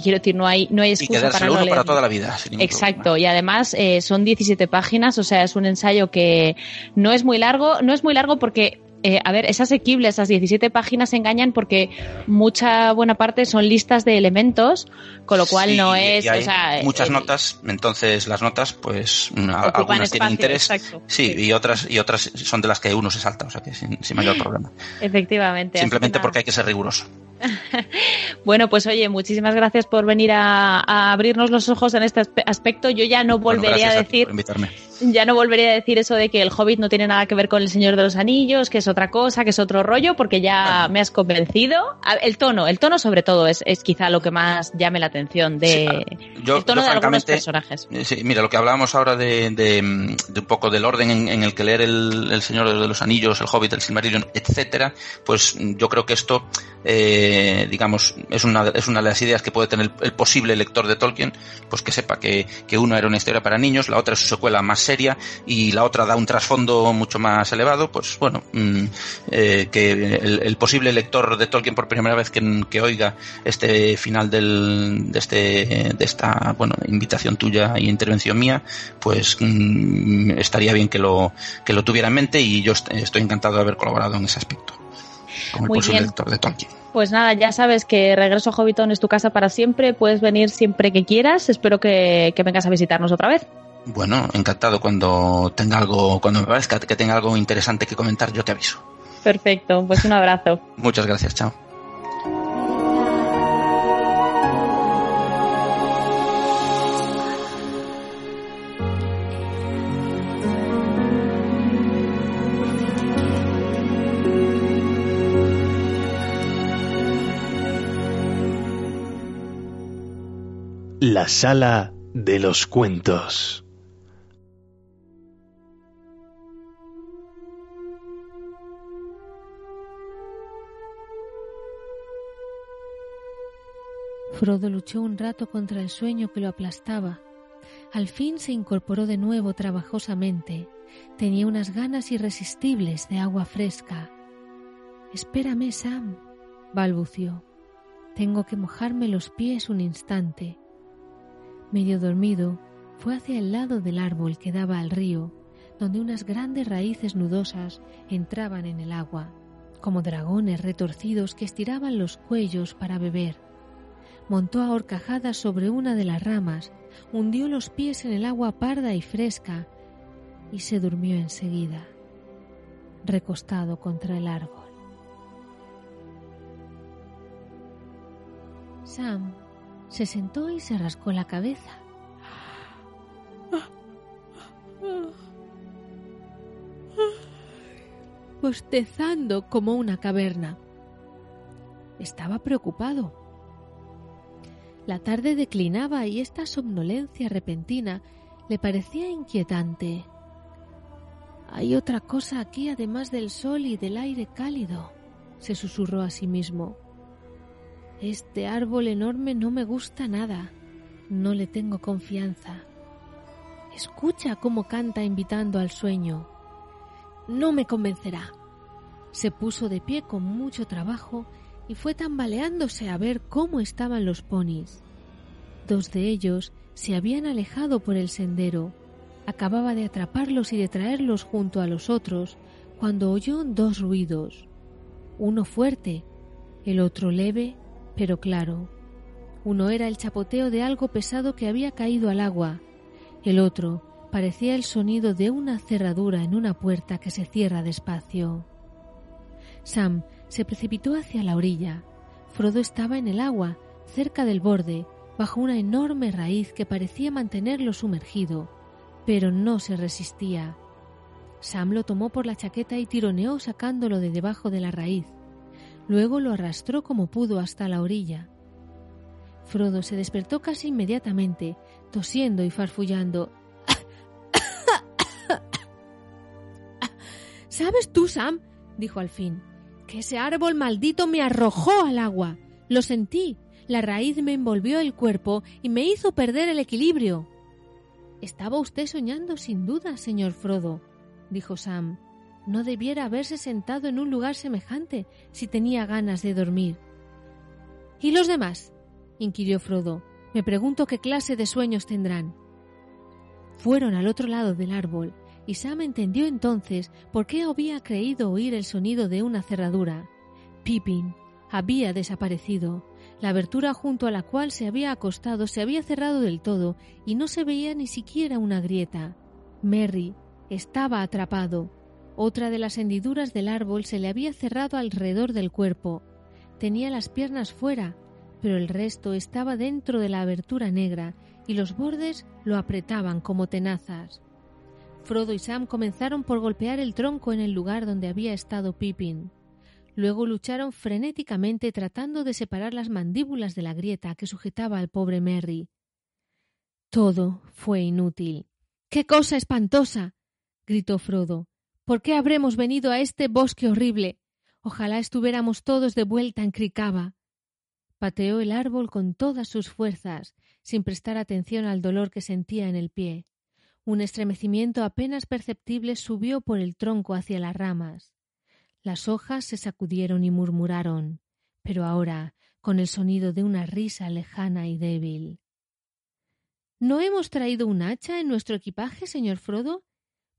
quiero decir, no hay, no hay excusa para no leer. para toda la vida. Exacto, y además eh, son 17 páginas, o sea, es un ensayo que no es muy largo, no es muy largo porque eh, a ver, es asequible, esas 17 páginas engañan porque mucha buena parte son listas de elementos, con lo cual no es... muchas notas, entonces las notas, pues algunas tienen interés, sí, y otras y otras son de las que uno se salta, o sea que sin, mayor problema. Efectivamente. Simplemente porque hay que ser riguroso. bueno, pues oye, muchísimas gracias por venir a, abrirnos los ojos en este aspecto. Yo ya no volveré a decir, ya no volveré a decir eso de que el Hobbit no tiene nada que ver con el Señor de los Anillos, que es otra cosa, que es otro rollo, porque ya me has convencido. El tono, el tono sobre todo es, quizá lo que más llame la atención de el tono de algunos personajes. Sí, mira, lo que hablábamos ahora de, un poco del orden en, el que leer el, Señor de los Anillos, el Hobbit, el Silmarillion, etcétera, pues yo creo que esto eh, digamos, es una, es una de las ideas que puede tener el, posible lector de Tolkien, pues que sepa que, que una era una historia para niños, la otra es su secuela más seria y la otra da un trasfondo mucho más elevado, pues bueno, mm, eh, que el, posible lector de Tolkien por primera vez que, que oiga este final del, de este, de esta, bueno, invitación tuya y intervención mía, pues mm, estaría bien que lo, que lo tuviera en mente y yo estoy encantado de haber colaborado en ese aspecto como el posible lector de Tolkien. Pues nada, ya sabes que Regreso a Hobbiton es tu casa para siempre, puedes venir siempre que quieras, espero que, que vengas a visitarnos otra vez. Bueno, encantado. Cuando tenga algo, cuando me parezca que tenga algo interesante que comentar, yo te aviso. Perfecto, pues un abrazo. Muchas gracias, chao. La sala de los cuentos. Frodo luchó un rato contra el sueño que lo aplastaba. Al fin se incorporó de nuevo trabajosamente. Tenía unas ganas irresistibles de agua fresca. Espérame, Sam, balbució. Tengo que mojarme los pies un instante. Medio dormido, fue hacia el lado del árbol que daba al río, donde unas grandes raíces nudosas entraban en el agua, como dragones retorcidos que estiraban los cuellos para beber. Montó a horcajadas sobre una de las ramas, hundió los pies en el agua parda y fresca y se durmió enseguida, recostado contra el árbol. Sam se sentó y se rascó la cabeza. Bostezando como una caverna. Estaba preocupado. La tarde declinaba y esta somnolencia repentina le parecía inquietante. Hay otra cosa aquí además del sol y del aire cálido, se susurró a sí mismo. Este árbol enorme no me gusta nada. No le tengo confianza. Escucha cómo canta invitando al sueño. No me convencerá. Se puso de pie con mucho trabajo y fue tambaleándose a ver cómo estaban los ponis. Dos de ellos se habían alejado por el sendero. Acababa de atraparlos y de traerlos junto a los otros cuando oyó dos ruidos. Uno fuerte, el otro leve pero claro. Uno era el chapoteo de algo pesado que había caído al agua. El otro parecía el sonido de una cerradura en una puerta que se cierra despacio. Sam se precipitó hacia la orilla. Frodo estaba en el agua, cerca del borde, bajo una enorme raíz que parecía mantenerlo sumergido, pero no se resistía. Sam lo tomó por la chaqueta y tironeó sacándolo de debajo de la raíz. Luego lo arrastró como pudo hasta la orilla. Frodo se despertó casi inmediatamente, tosiendo y farfullando. ¿Sabes tú, Sam? dijo al fin, que ese árbol maldito me arrojó al agua. Lo sentí. La raíz me envolvió el cuerpo y me hizo perder el equilibrio. Estaba usted soñando sin duda, señor Frodo, dijo Sam no debiera haberse sentado en un lugar semejante si tenía ganas de dormir. ¿Y los demás? inquirió Frodo. Me pregunto qué clase de sueños tendrán. Fueron al otro lado del árbol, y Sam entendió entonces por qué había creído oír el sonido de una cerradura. Pippin había desaparecido. La abertura junto a la cual se había acostado se había cerrado del todo y no se veía ni siquiera una grieta. Merry estaba atrapado, otra de las hendiduras del árbol se le había cerrado alrededor del cuerpo. Tenía las piernas fuera, pero el resto estaba dentro de la abertura negra y los bordes lo apretaban como tenazas. Frodo y Sam comenzaron por golpear el tronco en el lugar donde había estado Pippin. Luego lucharon frenéticamente tratando de separar las mandíbulas de la grieta que sujetaba al pobre Merry. Todo fue inútil. ¡Qué cosa espantosa! gritó Frodo. ¿Por qué habremos venido a este bosque horrible? Ojalá estuviéramos todos de vuelta en Cricaba. Pateó el árbol con todas sus fuerzas, sin prestar atención al dolor que sentía en el pie. Un estremecimiento apenas perceptible subió por el tronco hacia las ramas. Las hojas se sacudieron y murmuraron, pero ahora con el sonido de una risa lejana y débil. ¿No hemos traído un hacha en nuestro equipaje, señor Frodo?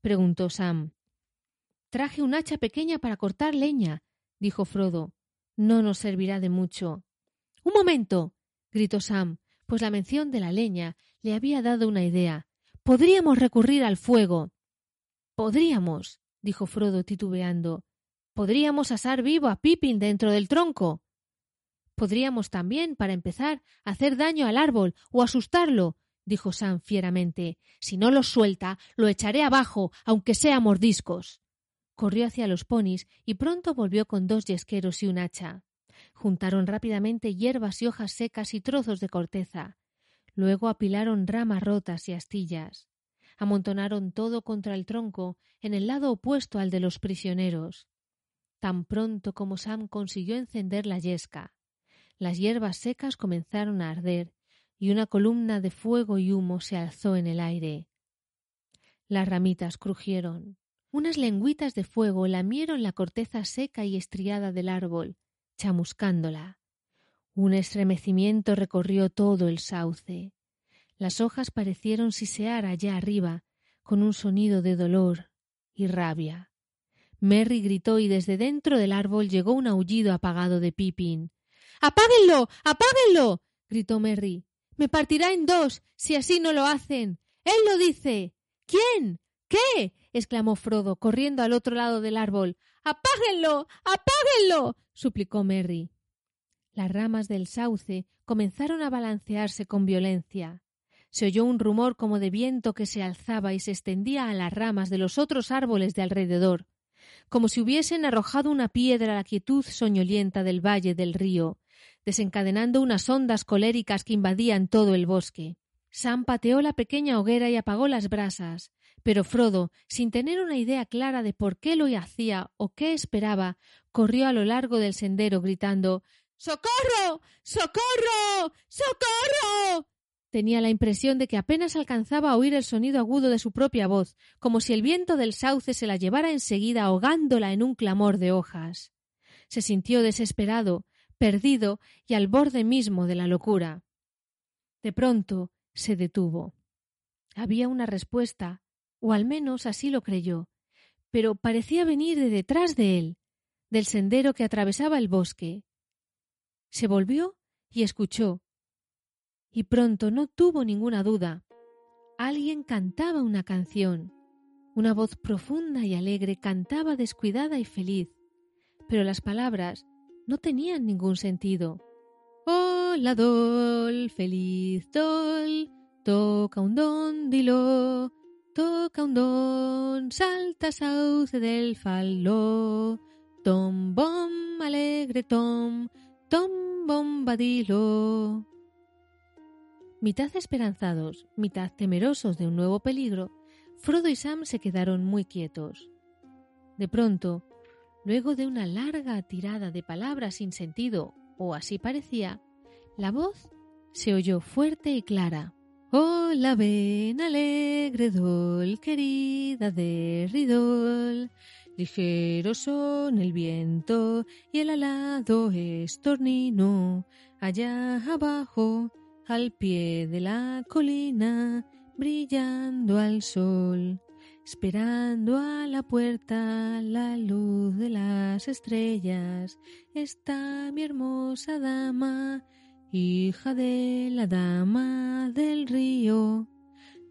preguntó Sam. Traje un hacha pequeña para cortar leña, dijo Frodo. No nos servirá de mucho. Un momento. gritó Sam, pues la mención de la leña le había dado una idea. Podríamos recurrir al fuego. Podríamos, dijo Frodo titubeando. Podríamos asar vivo a Pippin dentro del tronco. Podríamos también, para empezar, hacer daño al árbol o asustarlo, dijo Sam fieramente. Si no lo suelta, lo echaré abajo, aunque sea mordiscos corrió hacia los ponis y pronto volvió con dos yesqueros y un hacha. Juntaron rápidamente hierbas y hojas secas y trozos de corteza. Luego apilaron ramas rotas y astillas. Amontonaron todo contra el tronco, en el lado opuesto al de los prisioneros. Tan pronto como Sam consiguió encender la yesca, las hierbas secas comenzaron a arder y una columna de fuego y humo se alzó en el aire. Las ramitas crujieron. Unas lengüitas de fuego lamieron la corteza seca y estriada del árbol, chamuscándola. Un estremecimiento recorrió todo el sauce. Las hojas parecieron sisear allá arriba, con un sonido de dolor y rabia. Merry gritó y desde dentro del árbol llegó un aullido apagado de Pippin. ¡Apáguenlo! ¡Apáguenlo! gritó Merry. Me partirá en dos si así no lo hacen. Él lo dice. ¿Quién? ¿Qué? exclamó Frodo, corriendo al otro lado del árbol. ¡Apáguenlo! ¡Apáguenlo! suplicó Merry. Las ramas del sauce comenzaron a balancearse con violencia. Se oyó un rumor como de viento que se alzaba y se extendía a las ramas de los otros árboles de alrededor, como si hubiesen arrojado una piedra a la quietud soñolienta del valle del río, desencadenando unas ondas coléricas que invadían todo el bosque. Sam pateó la pequeña hoguera y apagó las brasas, pero Frodo, sin tener una idea clara de por qué lo hacía o qué esperaba, corrió a lo largo del sendero gritando ¡Socorro! ¡Socorro! ¡Socorro! Tenía la impresión de que apenas alcanzaba a oír el sonido agudo de su propia voz, como si el viento del sauce se la llevara enseguida ahogándola en un clamor de hojas. Se sintió desesperado, perdido y al borde mismo de la locura. De pronto se detuvo. Había una respuesta, o al menos así lo creyó, pero parecía venir de detrás de él, del sendero que atravesaba el bosque. Se volvió y escuchó. Y pronto no tuvo ninguna duda. Alguien cantaba una canción. Una voz profunda y alegre cantaba descuidada y feliz, pero las palabras no tenían ningún sentido. Hola, Dol, feliz Dol, toca un don, dilo, toca un don, salta sauce del falo, tom bom, alegre tom, tom bombadilo. Mitad esperanzados, mitad temerosos de un nuevo peligro, Frodo y Sam se quedaron muy quietos. De pronto, luego de una larga tirada de palabras sin sentido, o así parecía, la voz se oyó fuerte y clara. Hola, ven alegre dol, querida de Ridol. Ligero son el viento y el alado estornino. Allá abajo, al pie de la colina, brillando al sol, esperando a la puerta la luz de las estrellas, está mi hermosa dama, hija de la dama del río,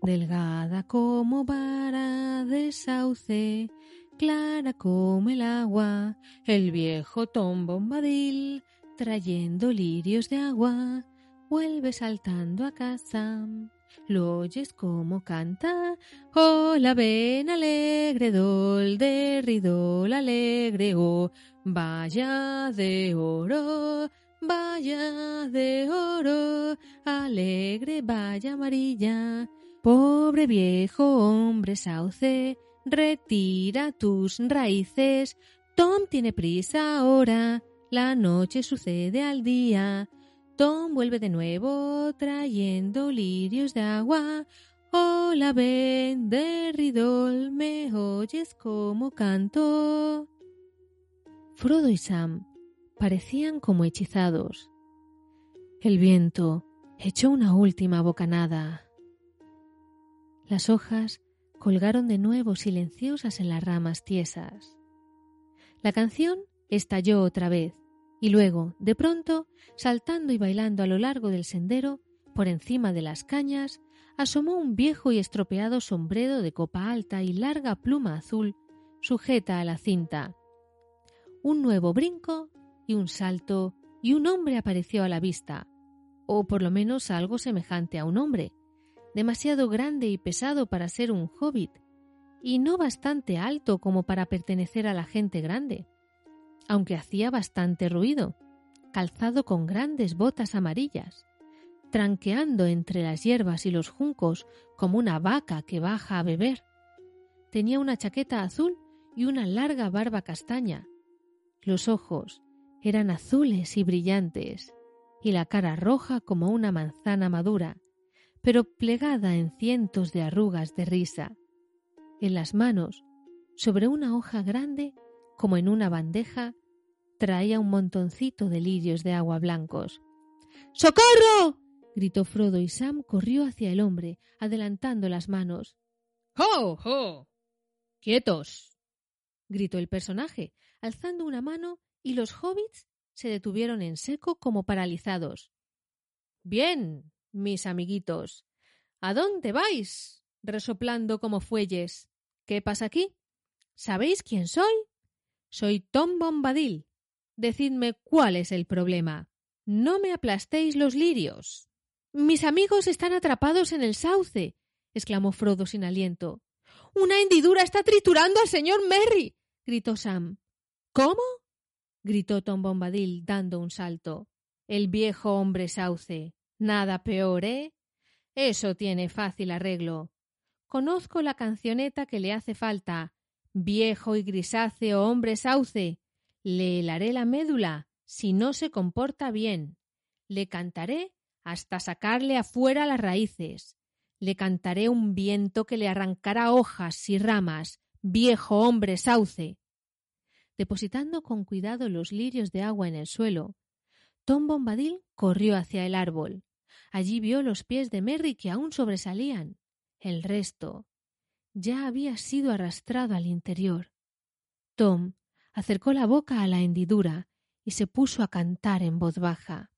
delgada como vara de sauce, clara como el agua, el viejo Tom Bombadil, trayendo lirios de agua, vuelve saltando a casa. Lo oyes como canta, hola ven alegre dol de ridol alegre, oh, vaya de oro, vaya de oro, alegre vaya amarilla, pobre viejo hombre sauce, retira tus raíces, Tom tiene prisa ahora, la noche sucede al día, Tom vuelve de nuevo trayendo lirios de agua. Hola, ven de Ridol, me oyes como canto. Frodo y Sam parecían como hechizados. El viento echó una última bocanada. Las hojas colgaron de nuevo silenciosas en las ramas tiesas. La canción estalló otra vez y luego, de pronto, saltando y bailando a lo largo del sendero, por encima de las cañas, asomó un viejo y estropeado sombrero de copa alta y larga pluma azul sujeta a la cinta. Un nuevo brinco y un salto y un hombre apareció a la vista, o por lo menos algo semejante a un hombre, demasiado grande y pesado para ser un hobbit, y no bastante alto como para pertenecer a la gente grande aunque hacía bastante ruido, calzado con grandes botas amarillas. tranqueando entre las hierbas y los juncos como una vaca que baja a beber. Tenía una chaqueta azul y una larga barba castaña. Los ojos eran azules y brillantes, y la cara roja como una manzana madura, pero plegada en cientos de arrugas de risa. En las manos, sobre una hoja grande, como en una bandeja, traía un montoncito de lirios de agua blancos. ¡Socorro! gritó Frodo y Sam corrió hacia el hombre, adelantando las manos. ¡Ho! ¡Ho! ¡Quietos! gritó el personaje, alzando una mano, y los hobbits se detuvieron en seco como paralizados. Bien, mis amiguitos. ¿A dónde vais? resoplando como fuelles. ¿Qué pasa aquí? ¿Sabéis quién soy? Soy Tom Bombadil. Decidme cuál es el problema. No me aplastéis los lirios. Mis amigos están atrapados en el sauce, exclamó Frodo sin aliento. Una hendidura está triturando al señor Merry. gritó Sam. ¿Cómo? gritó Tom Bombadil dando un salto. El viejo hombre sauce. Nada peor, ¿eh? Eso tiene fácil arreglo. Conozco la cancioneta que le hace falta. Viejo y grisáceo hombre sauce. Le helaré la médula si no se comporta bien. Le cantaré hasta sacarle afuera las raíces. Le cantaré un viento que le arrancará hojas y ramas. Viejo hombre sauce. Depositando con cuidado los lirios de agua en el suelo, Tom Bombadil corrió hacia el árbol. Allí vio los pies de Merry que aún sobresalían. El resto ya había sido arrastrado al interior. Tom acercó la boca a la hendidura y se puso a cantar en voz baja.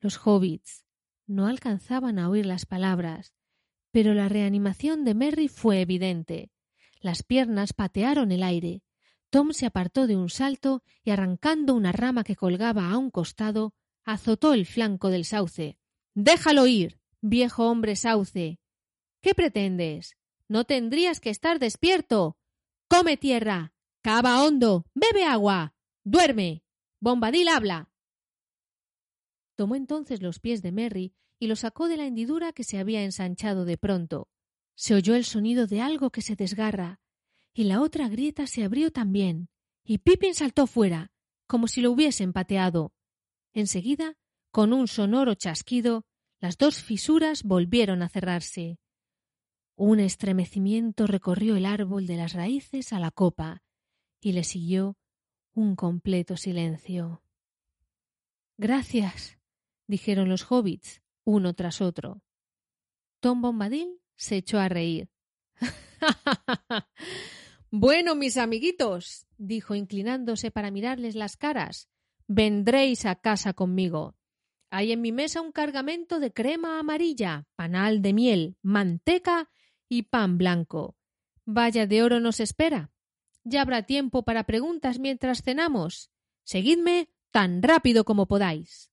Los hobbits no alcanzaban a oír las palabras, pero la reanimación de Merry fue evidente. Las piernas patearon el aire. Tom se apartó de un salto y arrancando una rama que colgaba a un costado, azotó el flanco del sauce. Déjalo ir, viejo hombre sauce. ¿Qué pretendes? No tendrías que estar despierto. Come tierra. Cava hondo. Bebe agua. Duerme. Bombadil habla. Tomó entonces los pies de Merry y los sacó de la hendidura que se había ensanchado de pronto. Se oyó el sonido de algo que se desgarra, y la otra grieta se abrió también, y Pippin saltó fuera, como si lo hubiesen pateado. Enseguida, con un sonoro chasquido, las dos fisuras volvieron a cerrarse. Un estremecimiento recorrió el árbol de las raíces a la copa, y le siguió un completo silencio. Gracias, dijeron los hobbits, uno tras otro. Tom Bombadil se echó a reír. bueno, mis amiguitos, dijo inclinándose para mirarles las caras, vendréis a casa conmigo. Hay en mi mesa un cargamento de crema amarilla, panal de miel, manteca y pan blanco. Vaya de oro nos espera. Ya habrá tiempo para preguntas mientras cenamos. Seguidme tan rápido como podáis.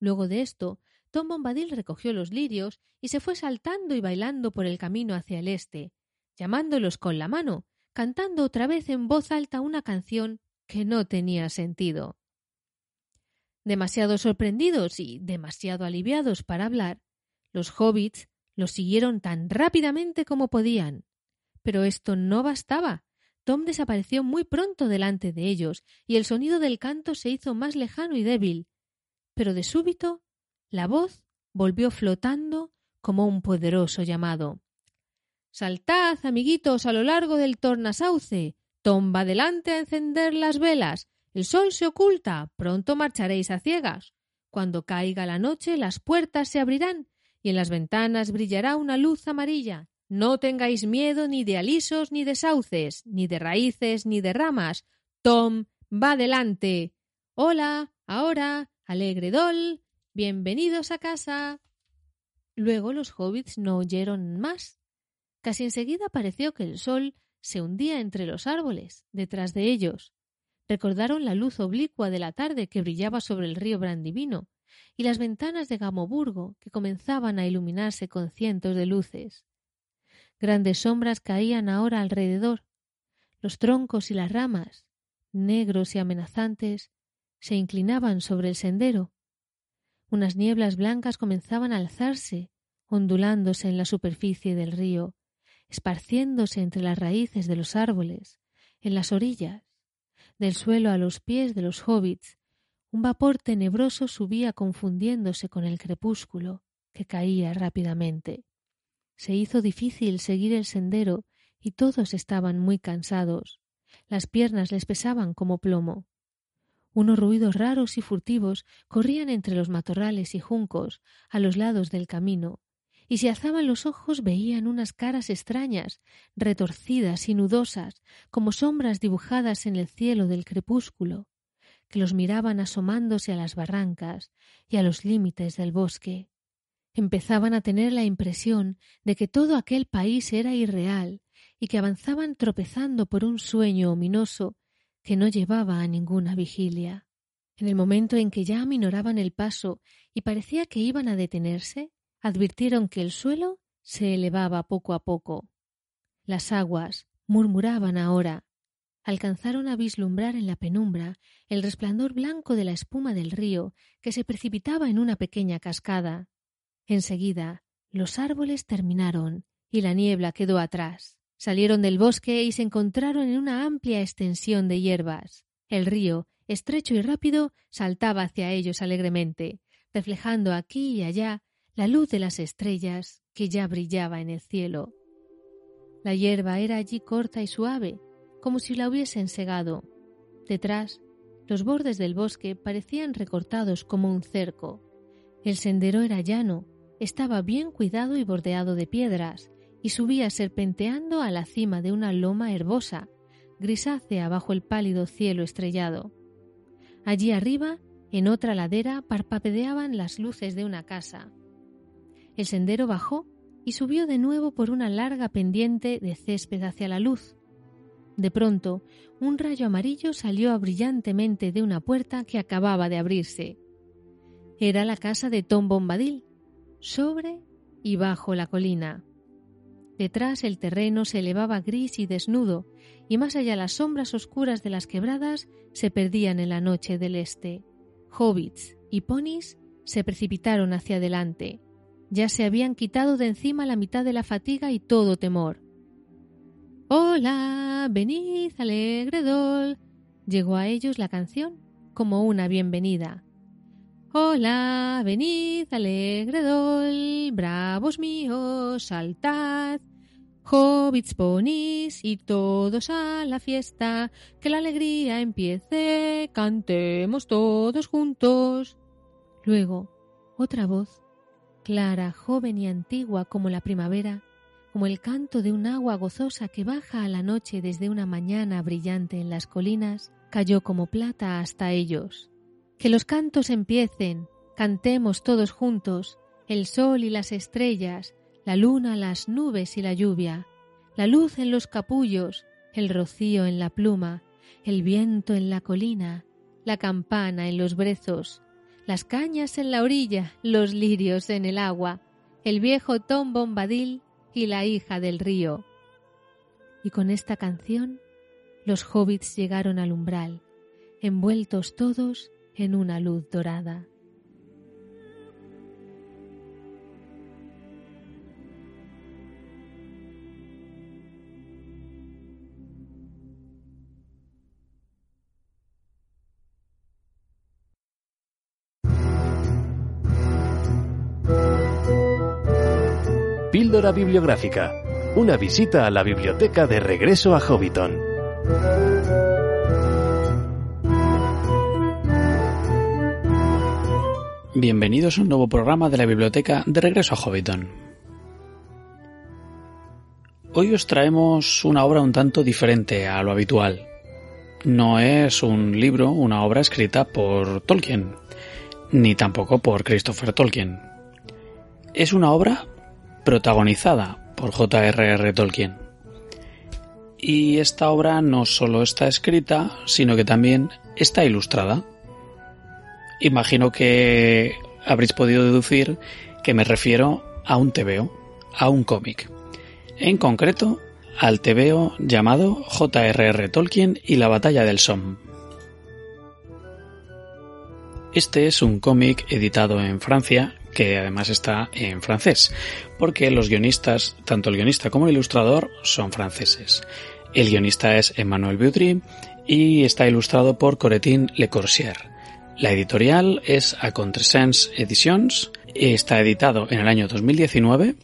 Luego de esto, Tom Bombadil recogió los lirios y se fue saltando y bailando por el camino hacia el este, llamándolos con la mano, cantando otra vez en voz alta una canción que no tenía sentido. Demasiado sorprendidos y demasiado aliviados para hablar, los hobbits lo siguieron tan rápidamente como podían. Pero esto no bastaba. Tom desapareció muy pronto delante de ellos, y el sonido del canto se hizo más lejano y débil, pero de súbito la voz volvió flotando como un poderoso llamado. Saltad, amiguitos, a lo largo del tornasauce. Tomba adelante a encender las velas. El sol se oculta. Pronto marcharéis a ciegas. Cuando caiga la noche, las puertas se abrirán y en las ventanas brillará una luz amarilla. No tengáis miedo ni de alisos ni de sauces, ni de raíces ni de ramas. Tom va adelante. Hola, ahora, Alegre Dol, bienvenidos a casa. Luego los hobbits no oyeron más. Casi enseguida pareció que el sol se hundía entre los árboles, detrás de ellos. Recordaron la luz oblicua de la tarde que brillaba sobre el río Brandivino y las ventanas de Gamoburgo que comenzaban a iluminarse con cientos de luces. Grandes sombras caían ahora alrededor. Los troncos y las ramas, negros y amenazantes, se inclinaban sobre el sendero. Unas nieblas blancas comenzaban a alzarse, ondulándose en la superficie del río, esparciéndose entre las raíces de los árboles, en las orillas, del suelo a los pies de los hobbits, un vapor tenebroso subía confundiéndose con el crepúsculo, que caía rápidamente. Se hizo difícil seguir el sendero y todos estaban muy cansados. Las piernas les pesaban como plomo. Unos ruidos raros y furtivos corrían entre los matorrales y juncos a los lados del camino, y si alzaban los ojos veían unas caras extrañas, retorcidas y nudosas, como sombras dibujadas en el cielo del crepúsculo, que los miraban asomándose a las barrancas y a los límites del bosque. Empezaban a tener la impresión de que todo aquel país era irreal y que avanzaban tropezando por un sueño ominoso que no llevaba a ninguna vigilia. En el momento en que ya aminoraban el paso y parecía que iban a detenerse, advirtieron que el suelo se elevaba poco a poco. Las aguas murmuraban ahora. Alcanzaron a vislumbrar en la penumbra el resplandor blanco de la espuma del río que se precipitaba en una pequeña cascada. Enseguida los árboles terminaron y la niebla quedó atrás. Salieron del bosque y se encontraron en una amplia extensión de hierbas. El río, estrecho y rápido, saltaba hacia ellos alegremente, reflejando aquí y allá la luz de las estrellas que ya brillaba en el cielo. La hierba era allí corta y suave, como si la hubiesen segado. Detrás, los bordes del bosque parecían recortados como un cerco. El sendero era llano, estaba bien cuidado y bordeado de piedras, y subía serpenteando a la cima de una loma herbosa, grisácea bajo el pálido cielo estrellado. Allí arriba, en otra ladera, parpadeaban las luces de una casa. El sendero bajó y subió de nuevo por una larga pendiente de césped hacia la luz. De pronto, un rayo amarillo salió brillantemente de una puerta que acababa de abrirse. Era la casa de Tom Bombadil, sobre y bajo la colina. Detrás el terreno se elevaba gris y desnudo, y más allá las sombras oscuras de las quebradas se perdían en la noche del este. Hobbits y ponis se precipitaron hacia adelante, ya se habían quitado de encima la mitad de la fatiga y todo temor. Hola, venid, alegredol. Llegó a ellos la canción como una bienvenida. Hola, venid, alegredol, bravos míos, saltad. Hobbits, ponis y todos a la fiesta, que la alegría empiece, cantemos todos juntos. Luego, otra voz clara, joven y antigua como la primavera, como el canto de un agua gozosa que baja a la noche desde una mañana brillante en las colinas, cayó como plata hasta ellos. Que los cantos empiecen, cantemos todos juntos, el sol y las estrellas, la luna, las nubes y la lluvia, la luz en los capullos, el rocío en la pluma, el viento en la colina, la campana en los brezos, las cañas en la orilla, los lirios en el agua, el viejo Tom Bombadil y la hija del río. Y con esta canción los hobbits llegaron al umbral, envueltos todos en una luz dorada. Bibliográfica. Una visita a la biblioteca de regreso a Hobbiton. Bienvenidos a un nuevo programa de la biblioteca de regreso a Hobbiton. Hoy os traemos una obra un tanto diferente a lo habitual. No es un libro, una obra escrita por Tolkien, ni tampoco por Christopher Tolkien. Es una obra protagonizada por J.R.R. Tolkien. Y esta obra no solo está escrita, sino que también está ilustrada. Imagino que habréis podido deducir que me refiero a un tebeo, a un cómic. En concreto, al tebeo llamado J.R.R. Tolkien y la batalla del Somme. Este es un cómic editado en Francia que además está en francés, porque los guionistas, tanto el guionista como el ilustrador, son franceses. El guionista es Emmanuel Baudry y está ilustrado por Coretin Le Corsier. La editorial es A Contresens Editions, está editado en el año 2019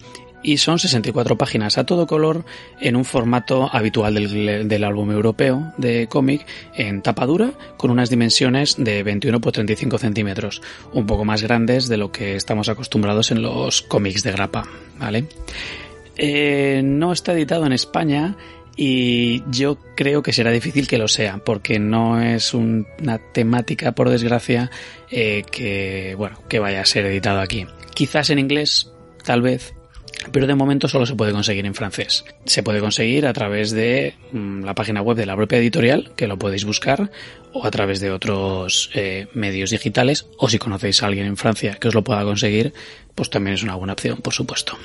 y son 64 páginas a todo color en un formato habitual del, álbum europeo de cómic en tapa dura con unas dimensiones de 21 por 35 centímetros, un poco más grandes de lo que estamos acostumbrados en los cómics de grapa, ¿vale? Eh, no está editado en España y yo creo que será difícil que lo sea porque no es una temática por desgracia eh, que bueno que vaya a ser editado aquí quizás en inglés tal vez pero de momento solo se puede conseguir en francés. Se puede conseguir a través de mm, la página web de la propia editorial, que lo podéis buscar, o a través de otros eh, medios digitales, o si conocéis a alguien en Francia que os lo pueda conseguir, pues también es una buena opción, por supuesto.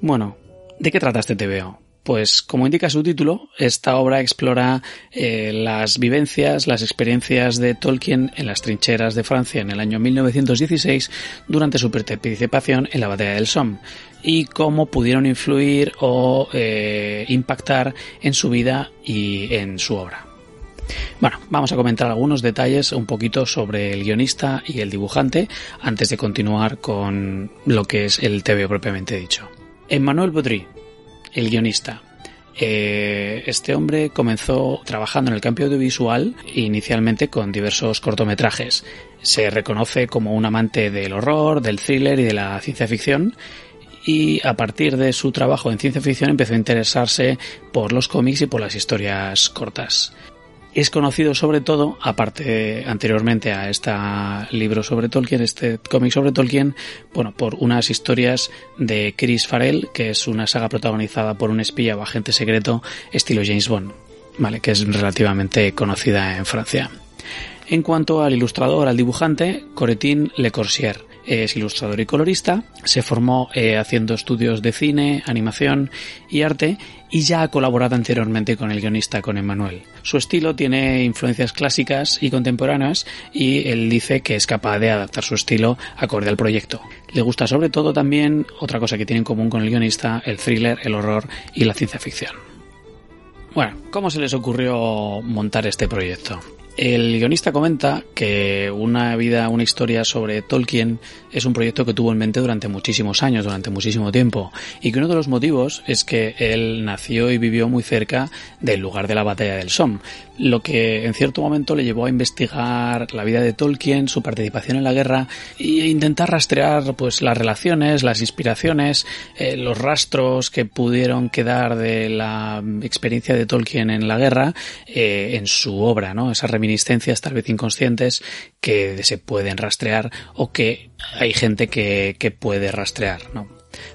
Bueno, ¿de qué trata este TVO? Pues como indica su título, esta obra explora eh, las vivencias, las experiencias de Tolkien en las trincheras de Francia en el año 1916 durante su participación en la batalla del Somme y cómo pudieron influir o eh, impactar en su vida y en su obra. Bueno, vamos a comentar algunos detalles un poquito sobre el guionista y el dibujante antes de continuar con lo que es el TV propiamente dicho. Emmanuel Baudry el guionista. Eh, este hombre comenzó trabajando en el campo audiovisual inicialmente con diversos cortometrajes. Se reconoce como un amante del horror, del thriller y de la ciencia ficción y a partir de su trabajo en ciencia ficción empezó a interesarse por los cómics y por las historias cortas. Es conocido sobre todo, aparte anteriormente a este libro sobre Tolkien, este cómic sobre Tolkien, bueno, por unas historias de Chris Farrell, que es una saga protagonizada por un espía o agente secreto estilo James Bond, vale, que es relativamente conocida en Francia. En cuanto al ilustrador, al dibujante, Coretin Le Corsier es ilustrador y colorista, se formó eh, haciendo estudios de cine, animación y arte y ya ha colaborado anteriormente con el guionista, con Emmanuel. Su estilo tiene influencias clásicas y contemporáneas y él dice que es capaz de adaptar su estilo acorde al proyecto. Le gusta sobre todo también otra cosa que tiene en común con el guionista, el thriller, el horror y la ciencia ficción. Bueno, ¿cómo se les ocurrió montar este proyecto? El guionista comenta que una vida, una historia sobre Tolkien es un proyecto que tuvo en mente durante muchísimos años, durante muchísimo tiempo, y que uno de los motivos es que él nació y vivió muy cerca del lugar de la batalla del Somme, lo que en cierto momento le llevó a investigar la vida de Tolkien, su participación en la guerra e intentar rastrear pues las relaciones, las inspiraciones, eh, los rastros que pudieron quedar de la experiencia de Tolkien en la guerra eh, en su obra, ¿no? Esas reminiscencias tal vez inconscientes que se pueden rastrear o que hay gente que, que puede rastrear, ¿no?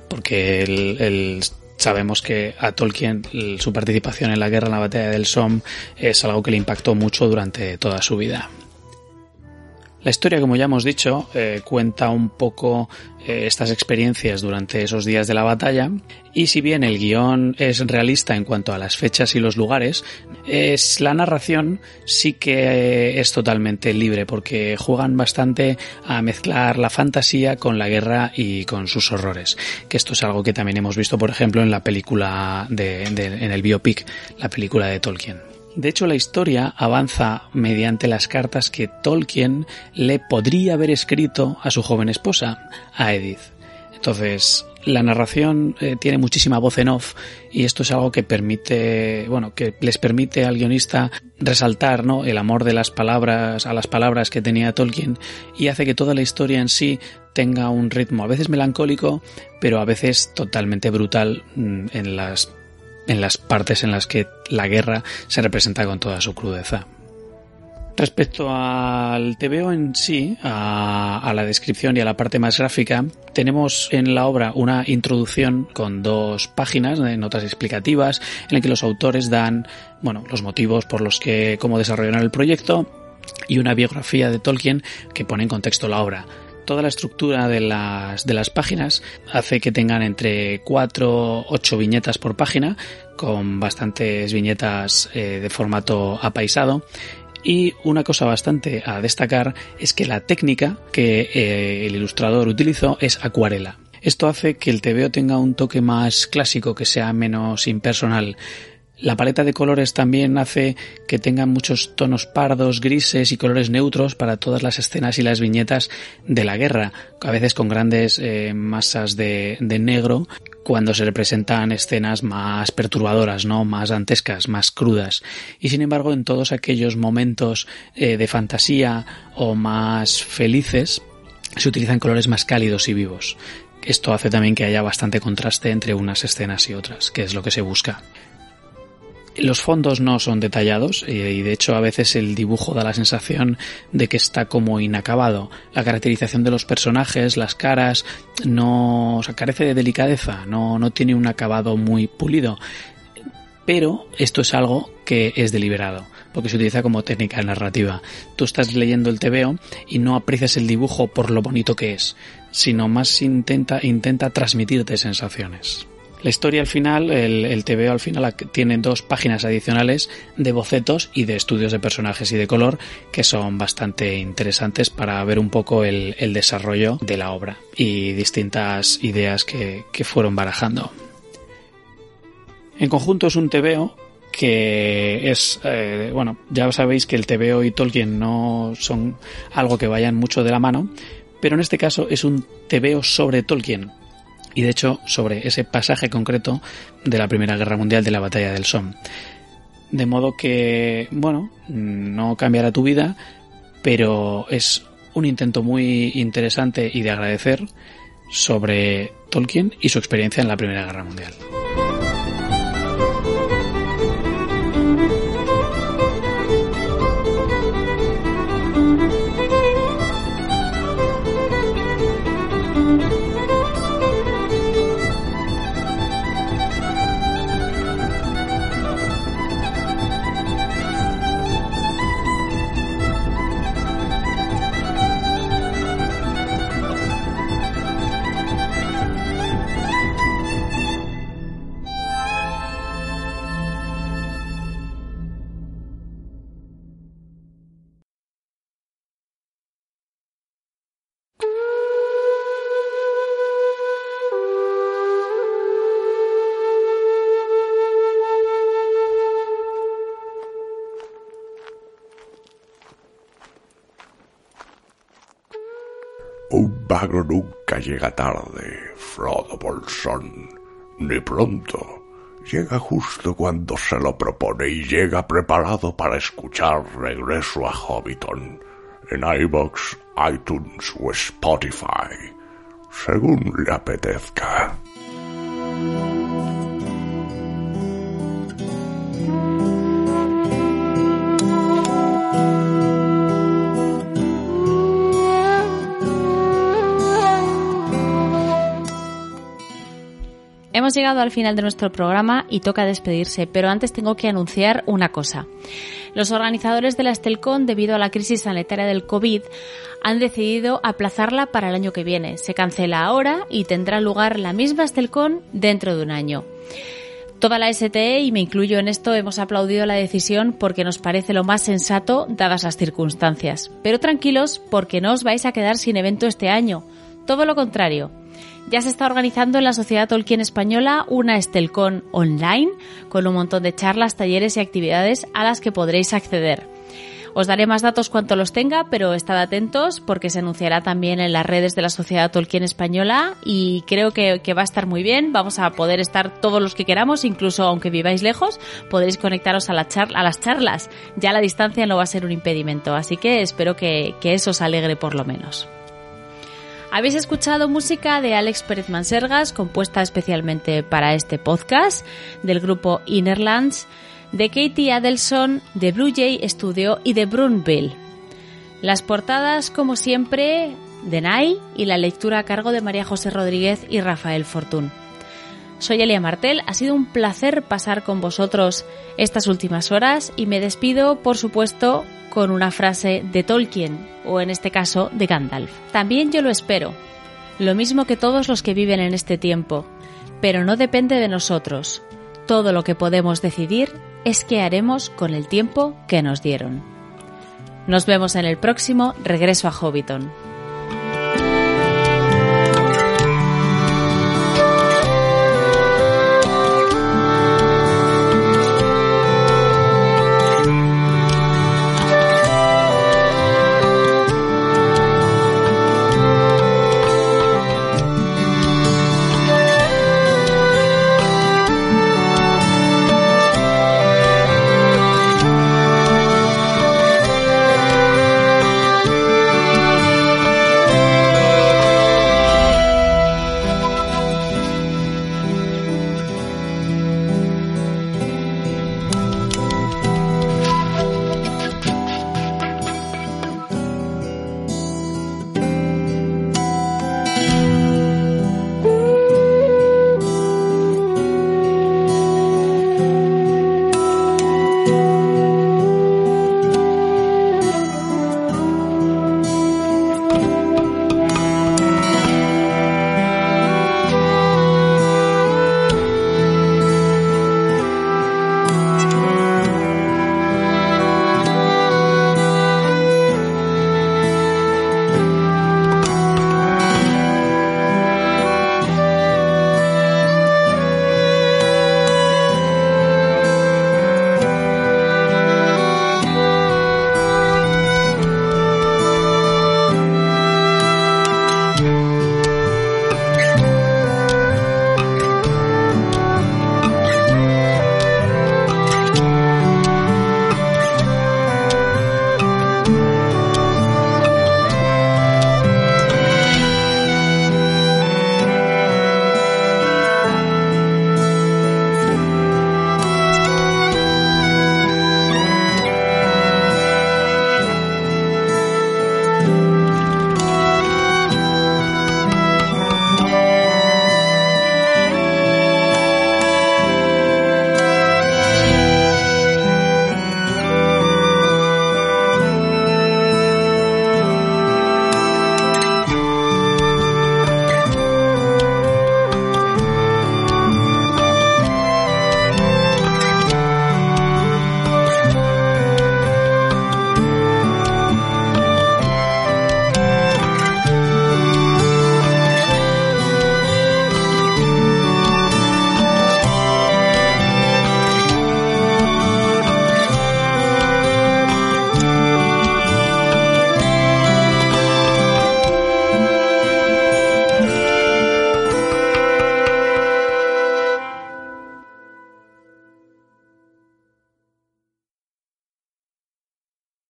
Porque el, sabemos que a Tolkien su participación en la guerra en la batalla del Somme es algo que le impactó mucho durante toda su vida. La historia, como ya hemos dicho, eh, cuenta un poco eh, estas experiencias durante esos días de la batalla y si bien el guion es realista en cuanto a las fechas y los lugares, es la narración sí que eh, es totalmente libre porque juegan bastante a mezclar la fantasía con la guerra y con sus horrores. Que esto es algo que también hemos visto, por ejemplo, en la película de, en el biopic, la película de Tolkien. De hecho, la historia avanza mediante las cartas que Tolkien le podría haber escrito a su joven esposa, a Edith. Entonces, la narración eh, tiene muchísima voz en off y esto es algo que permite, bueno, que les permite al guionista resaltar, ¿no? El amor de las palabras, a las palabras que tenía Tolkien y hace que toda la historia en sí tenga un ritmo a veces melancólico, pero a veces totalmente brutal mm, en las en las partes en las que la guerra se representa con toda su crudeza. Respecto al TVO en sí, a, la descripción y a la parte más gráfica, tenemos en la obra una introducción con dos páginas de notas explicativas en la que los autores dan, bueno, los motivos por los que, cómo desarrollaron el proyecto y una biografía de Tolkien que pone en contexto la obra toda la estructura de las, de las páginas hace que tengan entre 4 o 8 viñetas por página, con bastantes viñetas eh, de formato apaisado. Y una cosa bastante a destacar es que la técnica que eh, el ilustrador utilizó es acuarela. Esto hace que el TVO tenga un toque más clásico, que sea menos impersonal. La paleta de colores también hace que tengan muchos tonos pardos, grises y colores neutros para todas las escenas y las viñetas de la guerra, a veces con grandes eh, masas de, negro cuando se representan escenas más perturbadoras, ¿no? más dantescas, más crudas. Y sin embargo, en todos aquellos momentos eh, de fantasía o más felices, se utilizan colores más cálidos y vivos. Esto hace también que haya bastante contraste entre unas escenas y otras, que es lo que se busca. Los fondos no son detallados eh, y de hecho a veces el dibujo da la sensación de que está como inacabado. La caracterización de los personajes, las caras, no carece de delicadeza, no, no tiene un acabado muy pulido. Pero esto es algo que es deliberado, porque se utiliza como técnica narrativa. Tú estás leyendo el TVO y no aprecias el dibujo por lo bonito que es, sino más intenta, intenta transmitirte sensaciones. La historia al final, el, el al final tiene dos páginas adicionales de bocetos y de estudios de personajes y de color que son bastante interesantes para ver un poco el, desarrollo de la obra y distintas ideas que, fueron barajando. En conjunto es un TVO que es, eh, bueno, ya sabéis que el TVO y Tolkien no son algo que vayan mucho de la mano, pero en este caso es un TVO sobre Tolkien, y de hecho sobre ese pasaje concreto de la Primera Guerra Mundial de la Batalla del Somme. De modo que, bueno, no cambiará tu vida, pero es un intento muy interesante y de agradecer sobre Tolkien y su experiencia en la Primera Guerra Mundial. Magro nunca llega tarde, Frodo Bolsón, ni pronto. Llega justo cuando se lo propone y llega preparado para escuchar Regreso a Hobbiton en iBox, iTunes o Spotify, según le apetezca. Hemos llegado al final de nuestro programa y toca despedirse, pero antes tengo que anunciar una cosa. Los organizadores de la Estelcon, debido a la crisis sanitaria del COVID, han decidido aplazarla para el año que viene. Se cancela ahora y tendrá lugar la misma Estelcon dentro de un año. Toda la STE, y me incluyo en esto, hemos aplaudido la decisión porque nos parece lo más sensato dadas las circunstancias. Pero tranquilos porque no os vais a quedar sin evento este año. Todo lo contrario. Ya se está organizando en la Sociedad Tolkien Española una Estelcon online con un montón de charlas, talleres y actividades a las que podréis acceder. Os daré más datos cuanto los tenga, pero estad atentos porque se anunciará también en las redes de la Sociedad Tolkien Española y creo que, va a estar muy bien. Vamos a poder estar todos los que queramos, incluso aunque viváis lejos, podréis conectaros a las charlas. Ya la distancia no va a ser un impedimento, así que espero que, que eso os alegre por lo menos. Habéis escuchado música de Alex Pérez Mansergas, compuesta especialmente para este podcast, del grupo Innerlands, de Katie Adelson, de Blue Jay Studio y de Brunville. Las portadas, como siempre, de Nai y la lectura a cargo de María José Rodríguez y Rafael Fortún. Soy Elia Martel, ha sido un placer pasar con vosotros estas últimas horas y me despido, por supuesto, con una frase de Tolkien, o en este caso de Gandalf. También yo lo espero, lo mismo que todos los que viven en este tiempo, pero no depende de nosotros. Todo lo que podemos decidir es qué haremos con el tiempo que nos dieron. Nos vemos en el próximo Regreso a Hobbiton.